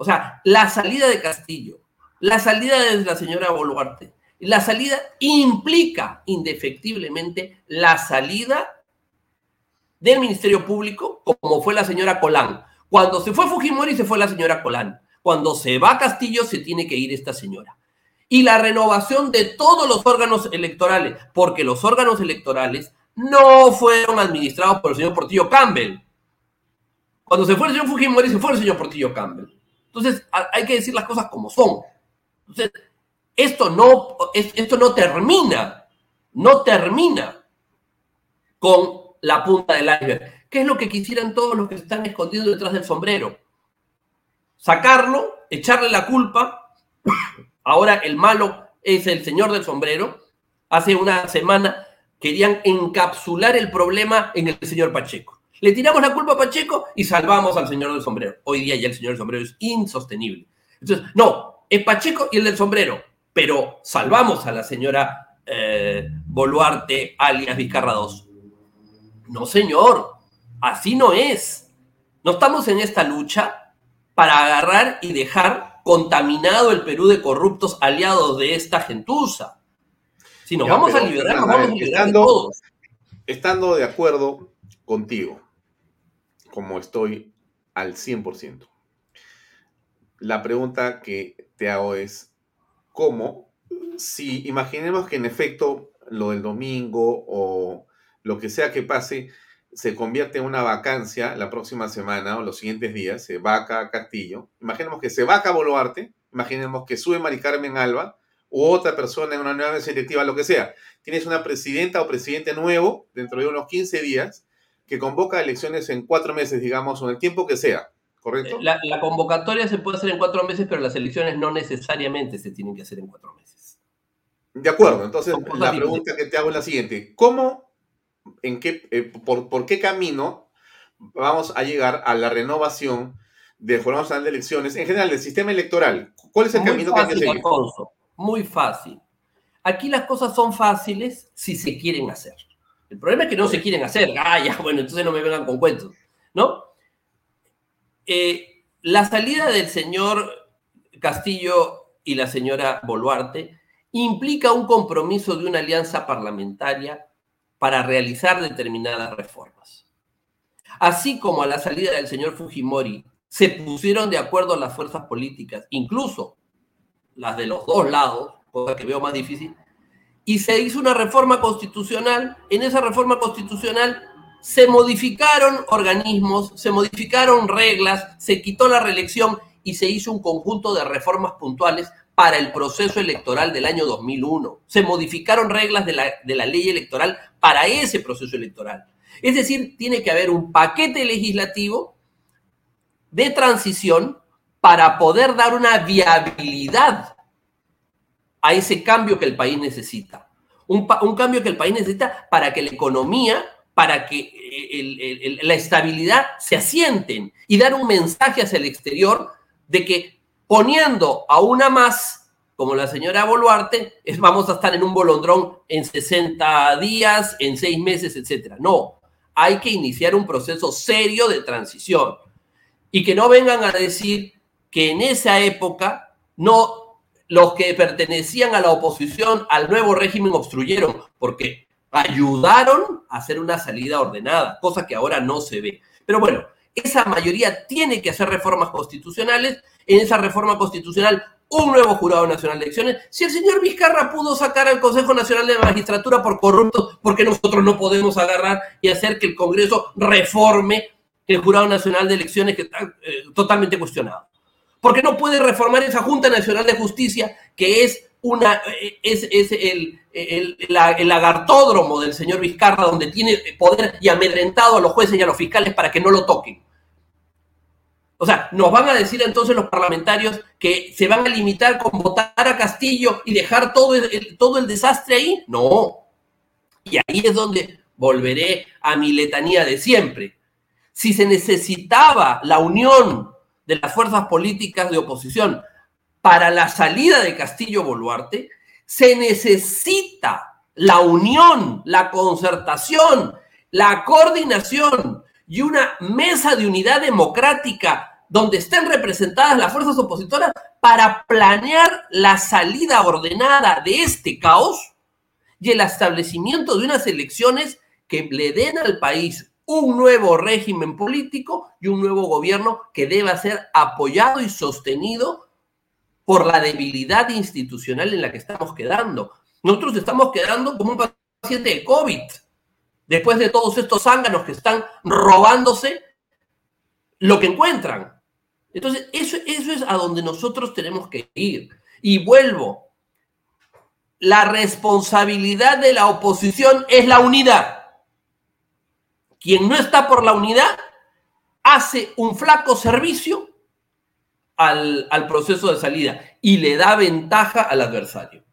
O sea, la salida de Castillo, la salida de la señora Boluarte, la salida implica indefectiblemente la salida del Ministerio Público, como fue la señora Colán. Cuando se fue Fujimori, se fue la señora Colán. Cuando se va Castillo, se tiene que ir esta señora y la renovación de todos los órganos electorales, porque los órganos electorales no fueron administrados por el señor Portillo Campbell. Cuando se fue el señor Fujimori, se fue el señor Portillo Campbell. Entonces, hay que decir las cosas como son. Entonces, esto no, esto no termina, no termina con la punta del iceberg. ¿Qué es lo que quisieran todos los que están escondidos detrás del sombrero? Sacarlo, echarle la culpa Ahora el malo es el señor del sombrero. Hace una semana querían encapsular el problema en el señor Pacheco. Le tiramos la culpa a Pacheco y salvamos al señor del sombrero. Hoy día ya el señor del sombrero es insostenible. Entonces, no, es Pacheco y el del sombrero, pero salvamos a la señora eh, Boluarte, alias Vizcarra II. No, señor, así no es. No estamos en esta lucha para agarrar y dejar contaminado el Perú de corruptos aliados de esta gentuza. Si nos vamos a liberar, nos vamos a liberar estando, de todos. Estando de acuerdo contigo, como estoy al 100%, la pregunta que te hago es, ¿cómo? Si imaginemos que en efecto lo del domingo o lo que sea que pase, se convierte en una vacancia la próxima semana o los siguientes días, se vaca Castillo, imaginemos que se vaca Boluarte, imaginemos que sube Mari Carmen Alba u otra persona en una nueva mesa directiva, lo que sea. Tienes una presidenta o presidente nuevo dentro de unos 15 días que convoca elecciones en cuatro meses, digamos, o en el tiempo que sea, ¿correcto? La, la convocatoria se puede hacer en cuatro meses, pero las elecciones no necesariamente se tienen que hacer en cuatro meses. De acuerdo, entonces la pregunta que te hago es la siguiente. ¿Cómo en qué, eh, por, qué camino vamos a llegar a la renovación del Jurado Nacional de Elecciones, en general del sistema electoral. ¿Cuál es el camino que hay que seguir? muy fácil. Aquí las cosas son fáciles si se quieren hacer. El problema es que no se quieren hacer. Ah, ya, <laughs> bueno, entonces no me vengan con cuentos, ¿no? Eh, la salida del señor Castillo y la señora Boluarte implica un compromiso de una alianza parlamentaria para realizar determinadas reformas. Así como a la salida del señor Fujimori se pusieron de acuerdo las fuerzas políticas, incluso las de los dos lados, cosa que veo más difícil, y se hizo una reforma constitucional. En esa reforma constitucional se modificaron organismos, se modificaron reglas, se quitó la reelección y se hizo un conjunto de reformas puntuales para el proceso electoral del año 2001. Se modificaron reglas de la, de la ley electoral para ese proceso electoral. Es decir, tiene que haber un paquete legislativo de transición para poder dar una viabilidad a ese cambio que el país necesita. Un, cambio que el país necesita para que la economía, para que eh, la estabilidad se asienten y dar un mensaje hacia el exterior de que poniendo a una más, como la señora Boluarte, es, vamos a estar en un bolondrón en 60 días, en 6 meses, etc. No, hay que iniciar un proceso serio de transición y que no vengan a decir que en esa época no los que pertenecían a la oposición al nuevo régimen obstruyeron, porque ayudaron a hacer una salida ordenada, cosa que ahora no se ve. Pero bueno, esa mayoría tiene que hacer reformas constitucionales. En esa reforma constitucional, un nuevo jurado nacional de elecciones. Si el señor Vizcarra pudo sacar al Consejo Nacional de la Magistratura por corrupto, ¿por qué nosotros no podemos agarrar y hacer que el Congreso reforme el Jurado Nacional de Elecciones que está eh, totalmente cuestionado? Porque no puede reformar esa Junta Nacional de Justicia que es una es, el, el, el, lagartódromo del señor Vizcarra, donde tiene poder y amedrentado a los jueces y a los fiscales para que no lo toquen. O sea, ¿nos van a decir entonces los parlamentarios que se van a limitar con votar a Castillo y dejar todo el, todo el desastre ahí? No. Y ahí es donde volveré a mi letanía de siempre. Si se necesitaba la unión de las fuerzas políticas de oposición. Para la salida de Castillo Boluarte, se necesita la unión, la concertación, la coordinación y una mesa de unidad democrática donde estén representadas las fuerzas opositoras para planear la salida ordenada de este caos y el establecimiento de unas elecciones que le den al país un nuevo régimen político y un nuevo gobierno que deba ser apoyado y sostenido por la debilidad institucional en la que estamos quedando. Nosotros estamos quedando como un paciente de COVID, después de todos estos zánganos que están robándose lo que encuentran. Entonces, eso, eso es a donde nosotros tenemos que ir. Y vuelvo, la responsabilidad de la oposición es la unidad. Quien no está por la unidad hace un flaco servicio al, proceso de salida y le da ventaja al adversario.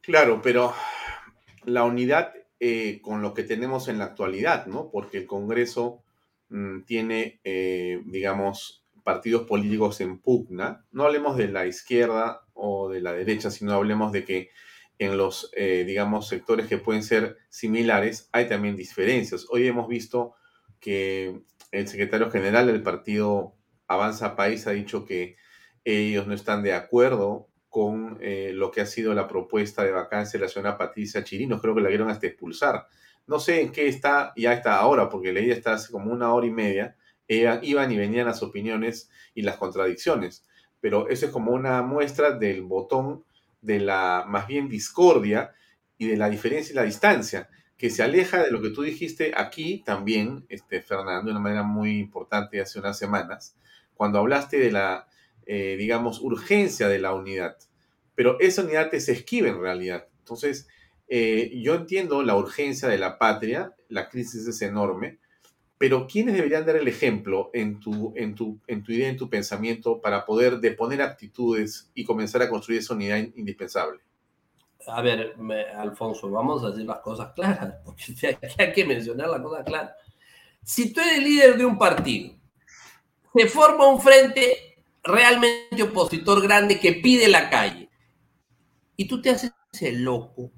Claro, pero la unidad eh, con lo que tenemos en la actualidad, ¿no? Porque el Congreso mm, tiene, eh, digamos, partidos políticos en pugna. No hablemos de la izquierda o de la derecha, sino hablemos de que en los, eh, digamos, sectores que pueden ser similares hay también diferencias. Hoy hemos visto que el secretario general del partido Avanza País ha dicho que ellos no están de acuerdo con eh, lo que ha sido la propuesta de vacancia de la señora Patricia Chirinos. Creo que la vieron hasta expulsar. No sé en qué está, ya está ahora, porque leí hasta hace como una hora y media. iban y venían las opiniones y las contradicciones. Pero eso es como una muestra del botón de la más bien discordia y de la diferencia y la distancia que se aleja de lo que tú dijiste aquí también, este, Fernando, de una manera muy importante hace unas semanas, cuando hablaste de la, eh, digamos, urgencia de la unidad. Pero esa unidad es esquiva en realidad. Entonces, eh, yo entiendo la urgencia de la patria, la crisis es enorme, pero ¿quiénes deberían dar el ejemplo en tu, idea, en tu pensamiento, para poder deponer actitudes y comenzar a construir esa unidad indispensable? a ver, Alfonso, vamos a decir las cosas claras, <laughs> porque hay que mencionar las cosas claras. Si tú eres líder de un partido, se forma un frente realmente opositor grande que pide la calle, y tú te haces el loco,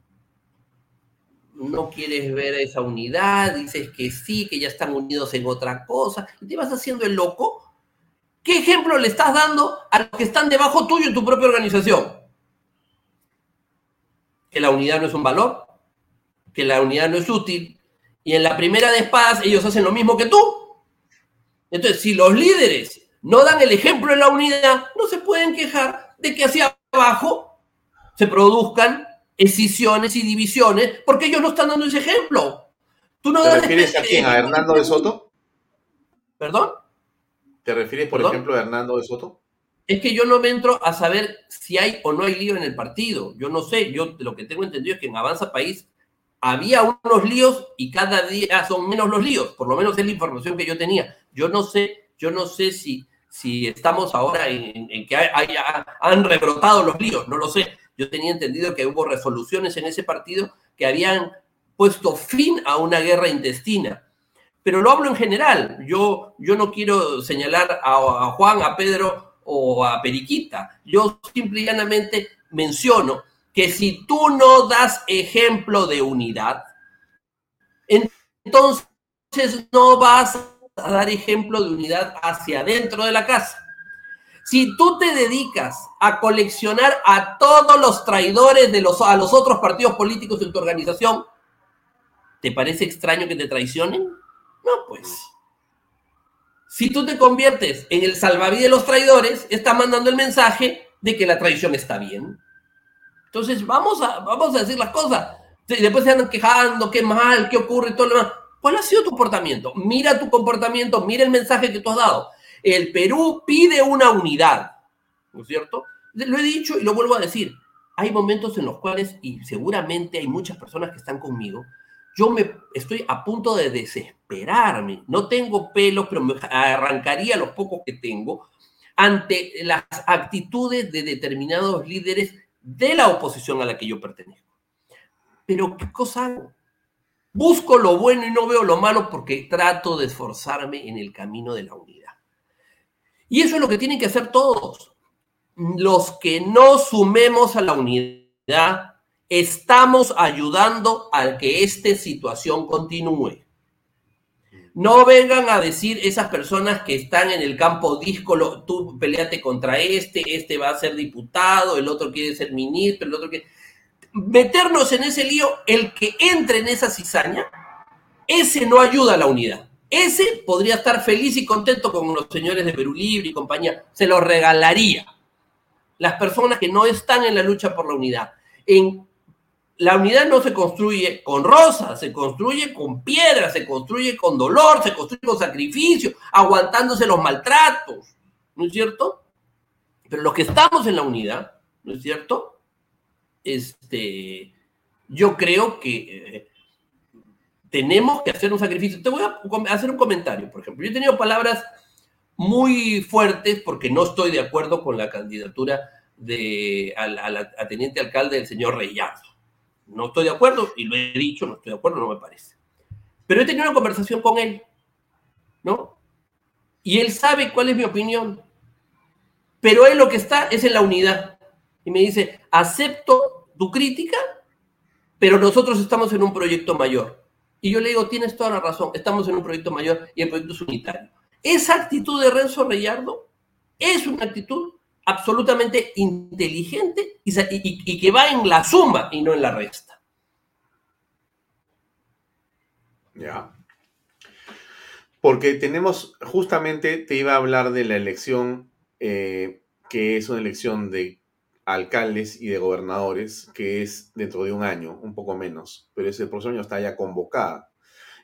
no quieres ver esa unidad, dices que sí, que ya están unidos en otra cosa, y te vas haciendo el loco, ¿qué ejemplo le estás dando a los que están debajo tuyo en tu propia organización? que la unidad no es un valor, que la unidad no es útil, y en la primera de espadas ellos hacen lo mismo que tú. Entonces, si los líderes no dan el ejemplo en la unidad, no se pueden quejar de que hacia abajo se produzcan escisiones y divisiones, porque ellos no están dando ese ejemplo. ¿Tú no ¿Te refieres a quién? ¿A Hernando de Soto? ¿Perdón? ¿Te refieres, por ejemplo, a Hernando de Soto? es que yo no me entro a saber si hay o no hay lío en el partido. Yo no sé, yo lo que tengo entendido es que en Avanza País había unos líos y cada día son menos los líos, por lo menos es la información que yo tenía. Yo no sé, yo no sé si, si estamos ahora en, que han rebrotado los líos, no lo sé. Yo tenía entendido que hubo resoluciones en ese partido que habían puesto fin a una guerra intestina. Pero lo hablo en general. Yo, yo no quiero señalar a, a Juan, a Pedro o a Periquita. Yo simple y llanamente menciono que si tú no das ejemplo de unidad, entonces no vas a dar ejemplo de unidad hacia adentro de la casa. Si tú te dedicas a coleccionar a todos los traidores de los, a los otros partidos políticos de tu organización, ¿te parece extraño que te traicionen? No, pues. Si tú te conviertes en el salvavidas de los traidores, está mandando el mensaje de que la traición está bien. Entonces, vamos a, vamos a decir las cosas. Después se andan quejando, qué mal, qué ocurre, todo lo demás. ¿Cuál ha sido tu comportamiento? Mira tu comportamiento, mira el mensaje que tú has dado. El Perú pide una unidad, ¿no es cierto? Lo he dicho y lo vuelvo a decir. Hay momentos en los cuales, y seguramente hay muchas personas que están conmigo, yo me estoy a punto de desesperarme. No tengo pelos, pero me arrancaría los pocos que tengo ante las actitudes de determinados líderes de la oposición a la que yo pertenezco. Pero ¿qué cosa hago? Busco lo bueno y no veo lo malo porque trato de esforzarme en el camino de la unidad. Y eso es lo que tienen que hacer todos. Los que no sumemos a la unidad, estamos ayudando a que esta situación continúe. No vengan a decir esas personas que están en el campo díscolo, tú peleate contra este, este va a ser diputado, el otro quiere ser ministro, el otro quiere... Meternos en ese lío, el que entre en esa cizaña, ese no ayuda a la unidad. Ese podría estar feliz y contento con los señores de Perú Libre y compañía, se lo regalaría. Las personas que no están en la lucha por la unidad. En la unidad no se construye con rosas, se construye con piedras, se construye con dolor, se construye con sacrificio, aguantándose los maltratos, ¿no es cierto? Pero los que estamos en la unidad, ¿no es cierto? Este, yo creo que eh, tenemos que hacer un sacrificio. Te voy a hacer un comentario, por ejemplo. Yo he tenido palabras muy fuertes porque no estoy de acuerdo con la candidatura de, a, teniente alcalde del señor Reyardo. No estoy de acuerdo, y lo he dicho, no estoy de acuerdo, no me parece. Pero he tenido una conversación con él, ¿no? Y él sabe cuál es mi opinión. Pero él lo que está es en la unidad. Y me dice, acepto tu crítica, pero nosotros estamos en un proyecto mayor. Y yo le digo, tienes toda la razón, estamos en un proyecto mayor y el proyecto es unitario. Esa actitud de Renzo Reyardo es una actitud absolutamente inteligente y, que va en la suma y no en la resta. Ya. Porque tenemos, justamente te iba a hablar de la elección, eh, que es una elección de alcaldes y de gobernadores, que es dentro de un año, un poco menos, pero ese próximo año está ya convocada.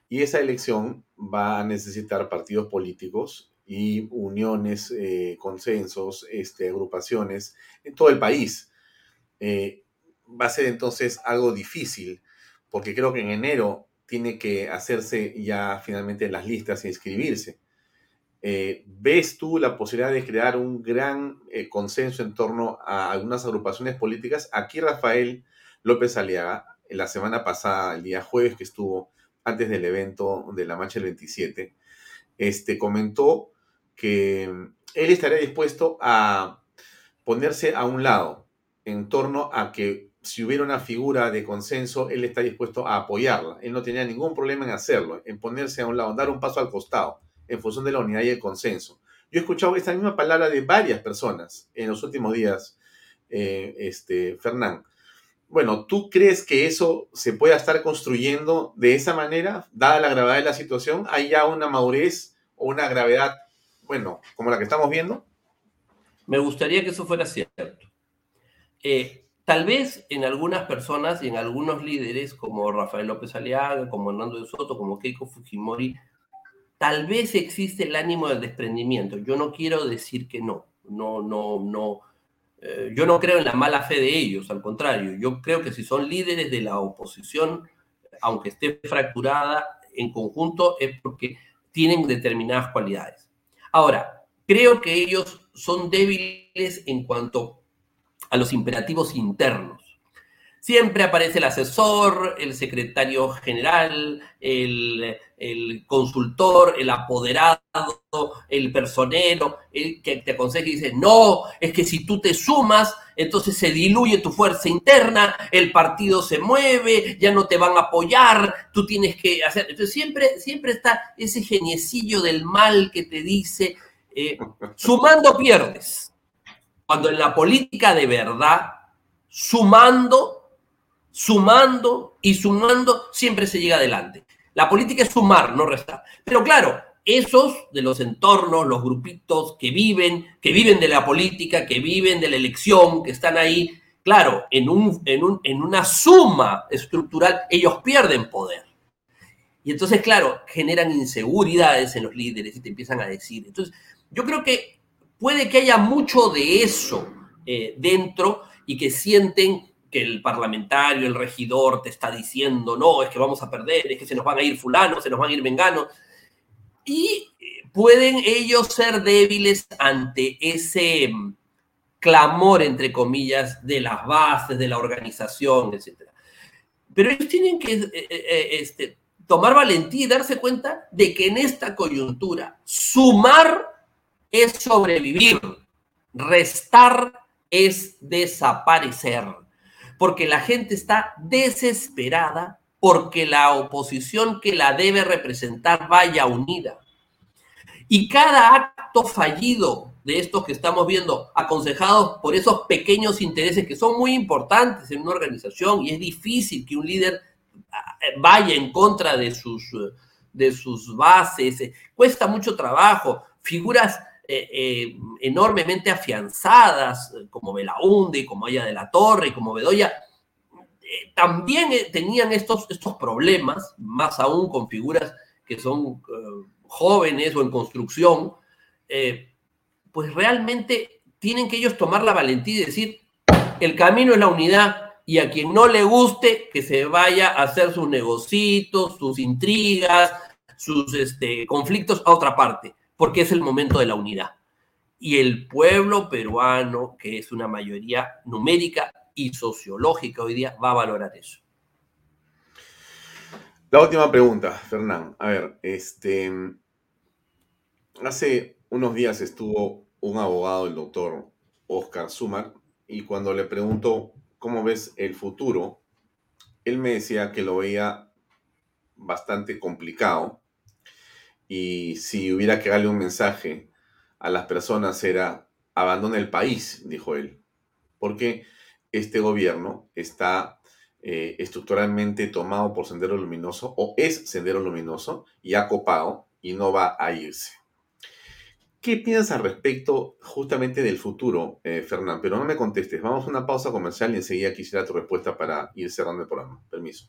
Y esa elección va a necesitar partidos políticos y uniones, eh, consensos, este, agrupaciones en todo el país. Eh, va a ser entonces algo difícil, porque creo que en enero tiene que hacerse ya finalmente las listas e inscribirse. Eh, ¿Ves tú la posibilidad de crear un gran consenso en torno a algunas agrupaciones políticas? Aquí Rafael López Aliaga, la semana pasada, el día jueves que estuvo antes del evento de la marcha del 27, este, comentó que él estaría dispuesto a ponerse a un lado en torno a que si hubiera una figura de consenso, él está dispuesto a apoyarla. Él no tenía ningún problema en hacerlo, en ponerse a un lado, dar un paso al costado, en función de la unidad y el consenso. Yo he escuchado esta misma palabra de varias personas en los últimos días, eh, este, Fernán. Bueno, ¿tú crees que eso se pueda estar construyendo de esa manera, dada la gravedad de la situación? ¿Hay ya una madurez o una gravedad bueno, como la que estamos viendo? Me gustaría que eso fuera cierto. Eh, tal vez en algunas personas y en algunos líderes, como Rafael López Aliaga, como Hernando de Soto, como Keiko Fujimori, tal vez existe el ánimo del desprendimiento. Yo no quiero decir que no. No, no, no. Eh, yo no creo en la mala fe de ellos, al contrario. Yo creo que si son líderes de la oposición, aunque esté fracturada en conjunto, es porque tienen determinadas cualidades. Ahora, creo que ellos son débiles en cuanto a los imperativos internos. Siempre aparece el asesor, el secretario general, el, consultor, el apoderado, el personero, el que te aconseja y dice, no, es que si tú te sumas, entonces se diluye tu fuerza interna, el partido se mueve, ya no te van a apoyar, tú tienes que hacer... Entonces siempre, siempre está ese geniecillo del mal que te dice, eh, <laughs> sumando pierdes. Cuando en la política de verdad, sumando sumando y sumando, siempre se llega adelante. La política es sumar, no restar. Pero claro, esos de los entornos, los grupitos que viven, que viven de la política, que viven de la elección, que están ahí, claro, en, un, en, en una suma estructural, ellos pierden poder. Y entonces, claro, generan inseguridades en los líderes y te empiezan a decir. Entonces, yo creo que puede que haya mucho de eso eh, dentro y que sienten que el parlamentario, el regidor te está diciendo, no, es que vamos a perder, es que se nos van a ir fulanos, se nos van a ir venganos. Y eh, pueden ellos ser débiles ante ese mm, clamor, entre comillas, de las bases, de la organización, etc. Pero ellos tienen que eh, eh, este, tomar valentía y darse cuenta de que en esta coyuntura sumar es sobrevivir, restar es desaparecer porque la gente está desesperada porque la oposición que la debe representar vaya unida. Y cada acto fallido de estos que estamos viendo, aconsejados por esos pequeños intereses que son muy importantes en una organización y es difícil que un líder ah, vaya en contra de sus, de sus bases, cuesta mucho trabajo, figuras eh, eh, enormemente afianzadas, como Belaunde, como Aya de la Torre, como Bedoya, eh, también tenían estos, estos problemas, más aún con figuras que son jóvenes o en construcción, pues realmente tienen que ellos tomar la valentía y decir, el camino es la unidad y a quien no le guste, que se vaya a hacer sus negocitos, sus intrigas, sus este, conflictos a otra parte porque es el momento de la unidad. Y el pueblo peruano, que es una mayoría numérica y sociológica hoy día, va a valorar eso. La última pregunta, Fernán. A ver, este, hace unos días estuvo un abogado, el doctor Oscar Sumar, y cuando le preguntó cómo ves el futuro, él me decía que lo veía bastante complicado y si hubiera que darle un mensaje a las personas era abandona el país, dijo él, porque este gobierno está eh, estructuralmente tomado por Sendero Luminoso o es Sendero Luminoso y ha copado y no va a irse. ¿Qué piensas al respecto justamente del futuro, eh, Fernán? Pero no me contestes. Vamos a una pausa comercial y enseguida quisiera tu respuesta para ir cerrando el programa. Permiso.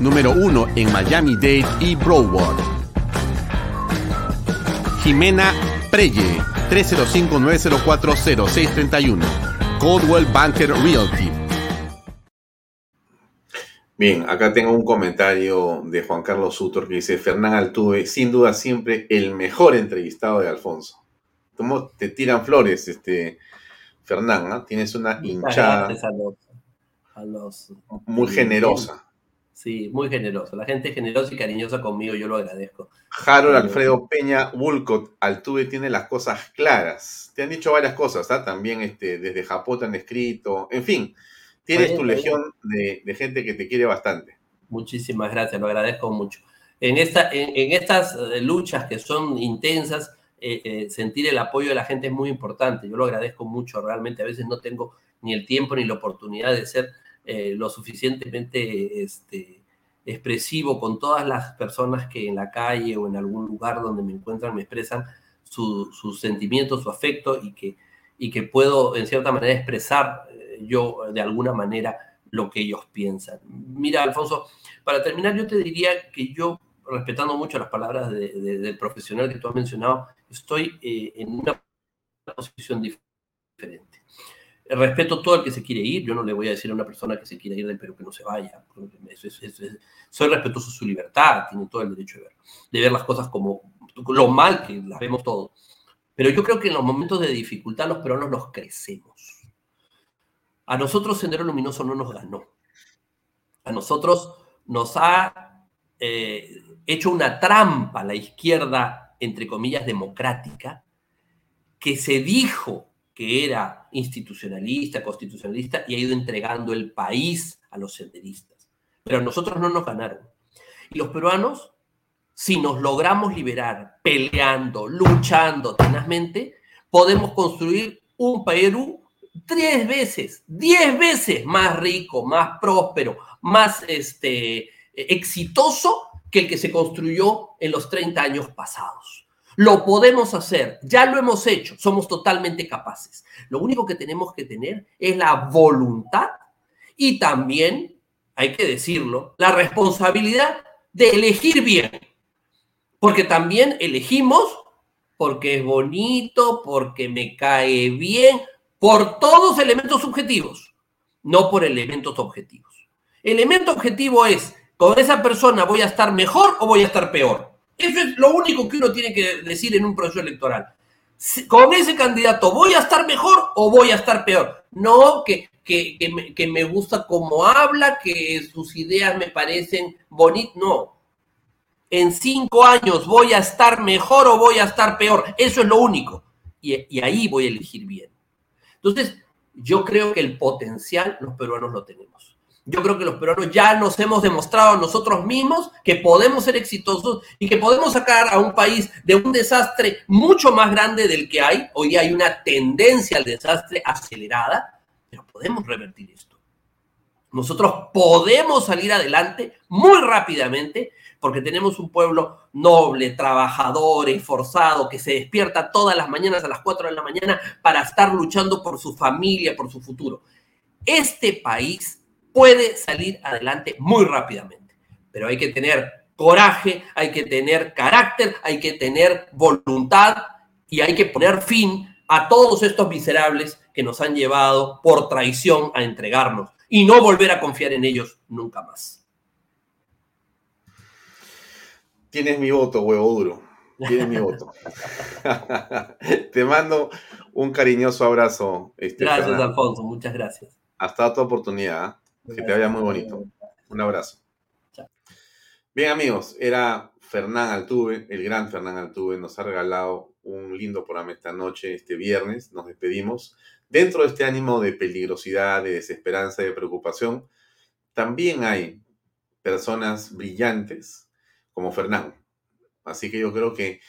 número 1 en Miami-Dade y Broward. Jimena Preye, 305-904-0631. Coldwell Banker Realty. Bien, acá tengo un comentario de Juan Carlos Sutor que dice, Fernán Altuve, sin duda siempre el mejor entrevistado de Alfonso. ¿Cómo te tiran flores, este Fernán? ¿no? Tienes una hinchada muy generosa. Sí, muy generoso. La gente es generosa y cariñosa conmigo, yo lo agradezco. Harold Alfredo Peña Woolcott, Altuve tiene las cosas claras. Te han dicho varias cosas, ¿ah? También este, desde Japón te han escrito. En fin, tienes tu legión de, de, gente que te quiere bastante. Muchísimas gracias, lo agradezco mucho. En, esta, en, en estas eh, luchas que son intensas, eh, eh, sentir el apoyo de la gente es muy importante. Yo lo agradezco mucho, realmente. A veces no tengo ni el tiempo ni la oportunidad de ser eh, lo suficientemente este, expresivo con todas las personas que en la calle o en algún lugar donde me encuentran me expresan sus su sentimientos, su afecto y que, y que puedo en cierta manera expresar yo de alguna manera lo que ellos piensan. Mira, Alfonso, para terminar yo te diría que yo respetando mucho las palabras de, de, del profesional que tú has mencionado, estoy eh, en una posición diferente. Respeto todo el que se quiere ir, yo no le voy a decir a una persona que se quiere ir del Perú que no se vaya. Soy respetuoso de su libertad, tiene todo el derecho de ver, de ver las cosas como lo mal que las vemos todos. Pero yo creo que en los momentos de dificultad los peruanos los crecemos. A nosotros Sendero Luminoso no nos ganó. A nosotros nos ha eh, hecho una trampa la izquierda, entre comillas, democrática, que se dijo que era institucionalista, constitucionalista, y ha ido entregando el país a los senderistas. Pero nosotros no nos ganaron. Y los peruanos, si nos logramos liberar peleando, luchando tenazmente, podemos construir un Perú tres veces, diez veces más rico, más próspero, más este, exitoso que el que se construyó en los 30 años pasados. Lo podemos hacer, ya lo hemos hecho, somos totalmente capaces. Lo único que tenemos que tener es la voluntad y también, hay que decirlo, la responsabilidad de elegir bien. Porque también elegimos porque es bonito, porque me cae bien, por todos elementos subjetivos, no por elementos objetivos. Elemento objetivo es con esa persona voy a estar mejor o voy a estar peor. Eso es lo único que uno tiene que decir en un proceso electoral. Con ese candidato voy a estar mejor o voy a estar peor. No que, que, que, me, gusta cómo habla, que sus ideas me parecen bonitas. No. En cinco años voy a estar mejor o voy a estar peor. Eso es lo único. Y, y ahí voy a elegir bien. Entonces, yo creo que el potencial los peruanos lo tenemos. Yo creo que los peruanos ya nos hemos demostrado a nosotros mismos que podemos ser exitosos y que podemos sacar a un país de un desastre mucho más grande del que hay. Hoy hay una tendencia al desastre acelerada, pero podemos revertir esto. Nosotros podemos salir adelante muy rápidamente porque tenemos un pueblo noble, trabajador, esforzado, que se despierta todas las mañanas a las 4 de la mañana para estar luchando por su familia, por su futuro. Este país puede salir adelante muy rápidamente. Pero hay que tener coraje, hay que tener carácter, hay que tener voluntad y hay que poner fin a todos estos miserables que nos han llevado por traición a entregarnos y no volver a confiar en ellos nunca más. Tienes mi voto, huevo duro. Tienes mi voto. <laughs> Te mando un cariñoso abrazo. Este, gracias, Fernando. Alfonso. Muchas gracias. Hasta otra oportunidad. Que te vaya muy bonito. Un abrazo. Bien, amigos, era Fernán Altuve, el gran Fernán Altuve, nos ha regalado un lindo programa esta noche, este viernes. Nos despedimos. Dentro de este ánimo de peligrosidad, de desesperanza de preocupación, también hay personas brillantes como Fernán. Así que yo creo que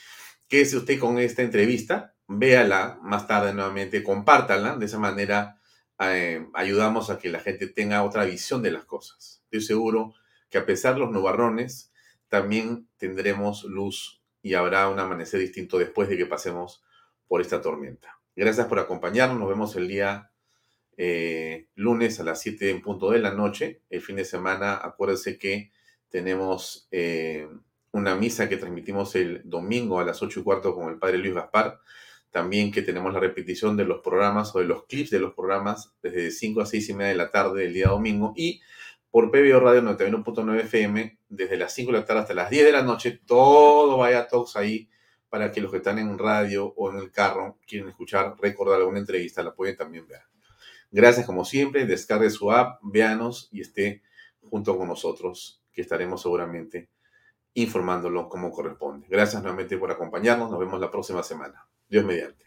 quédese usted con esta entrevista, véala más tarde nuevamente, compártala, de esa manera eh, ayudamos a que la gente tenga otra visión de las cosas. Estoy seguro que a pesar de los nubarrones, también tendremos luz y habrá un amanecer distinto después de que pasemos por esta tormenta. Gracias por acompañarnos. Nos vemos el día eh, lunes a las 7 en punto de la noche. El fin de semana, acuérdense que tenemos eh, una misa que transmitimos el domingo a las 8 y cuarto con el padre Luis Gaspar también que tenemos la repetición de los programas o de los clips de los programas desde 5 a 6 y media de la tarde del día domingo y por PBO Radio 91.9 FM desde las 5 de la tarde hasta las 10 de la noche. Todo vaya talks ahí para que los que están en radio o en el carro quieren escuchar, recordar alguna entrevista, la pueden también ver. Gracias como siempre, descargue su app, véanos y esté junto con nosotros, que estaremos seguramente informándolo como corresponde. Gracias nuevamente por acompañarnos, nos vemos la próxima semana. Dios mediante.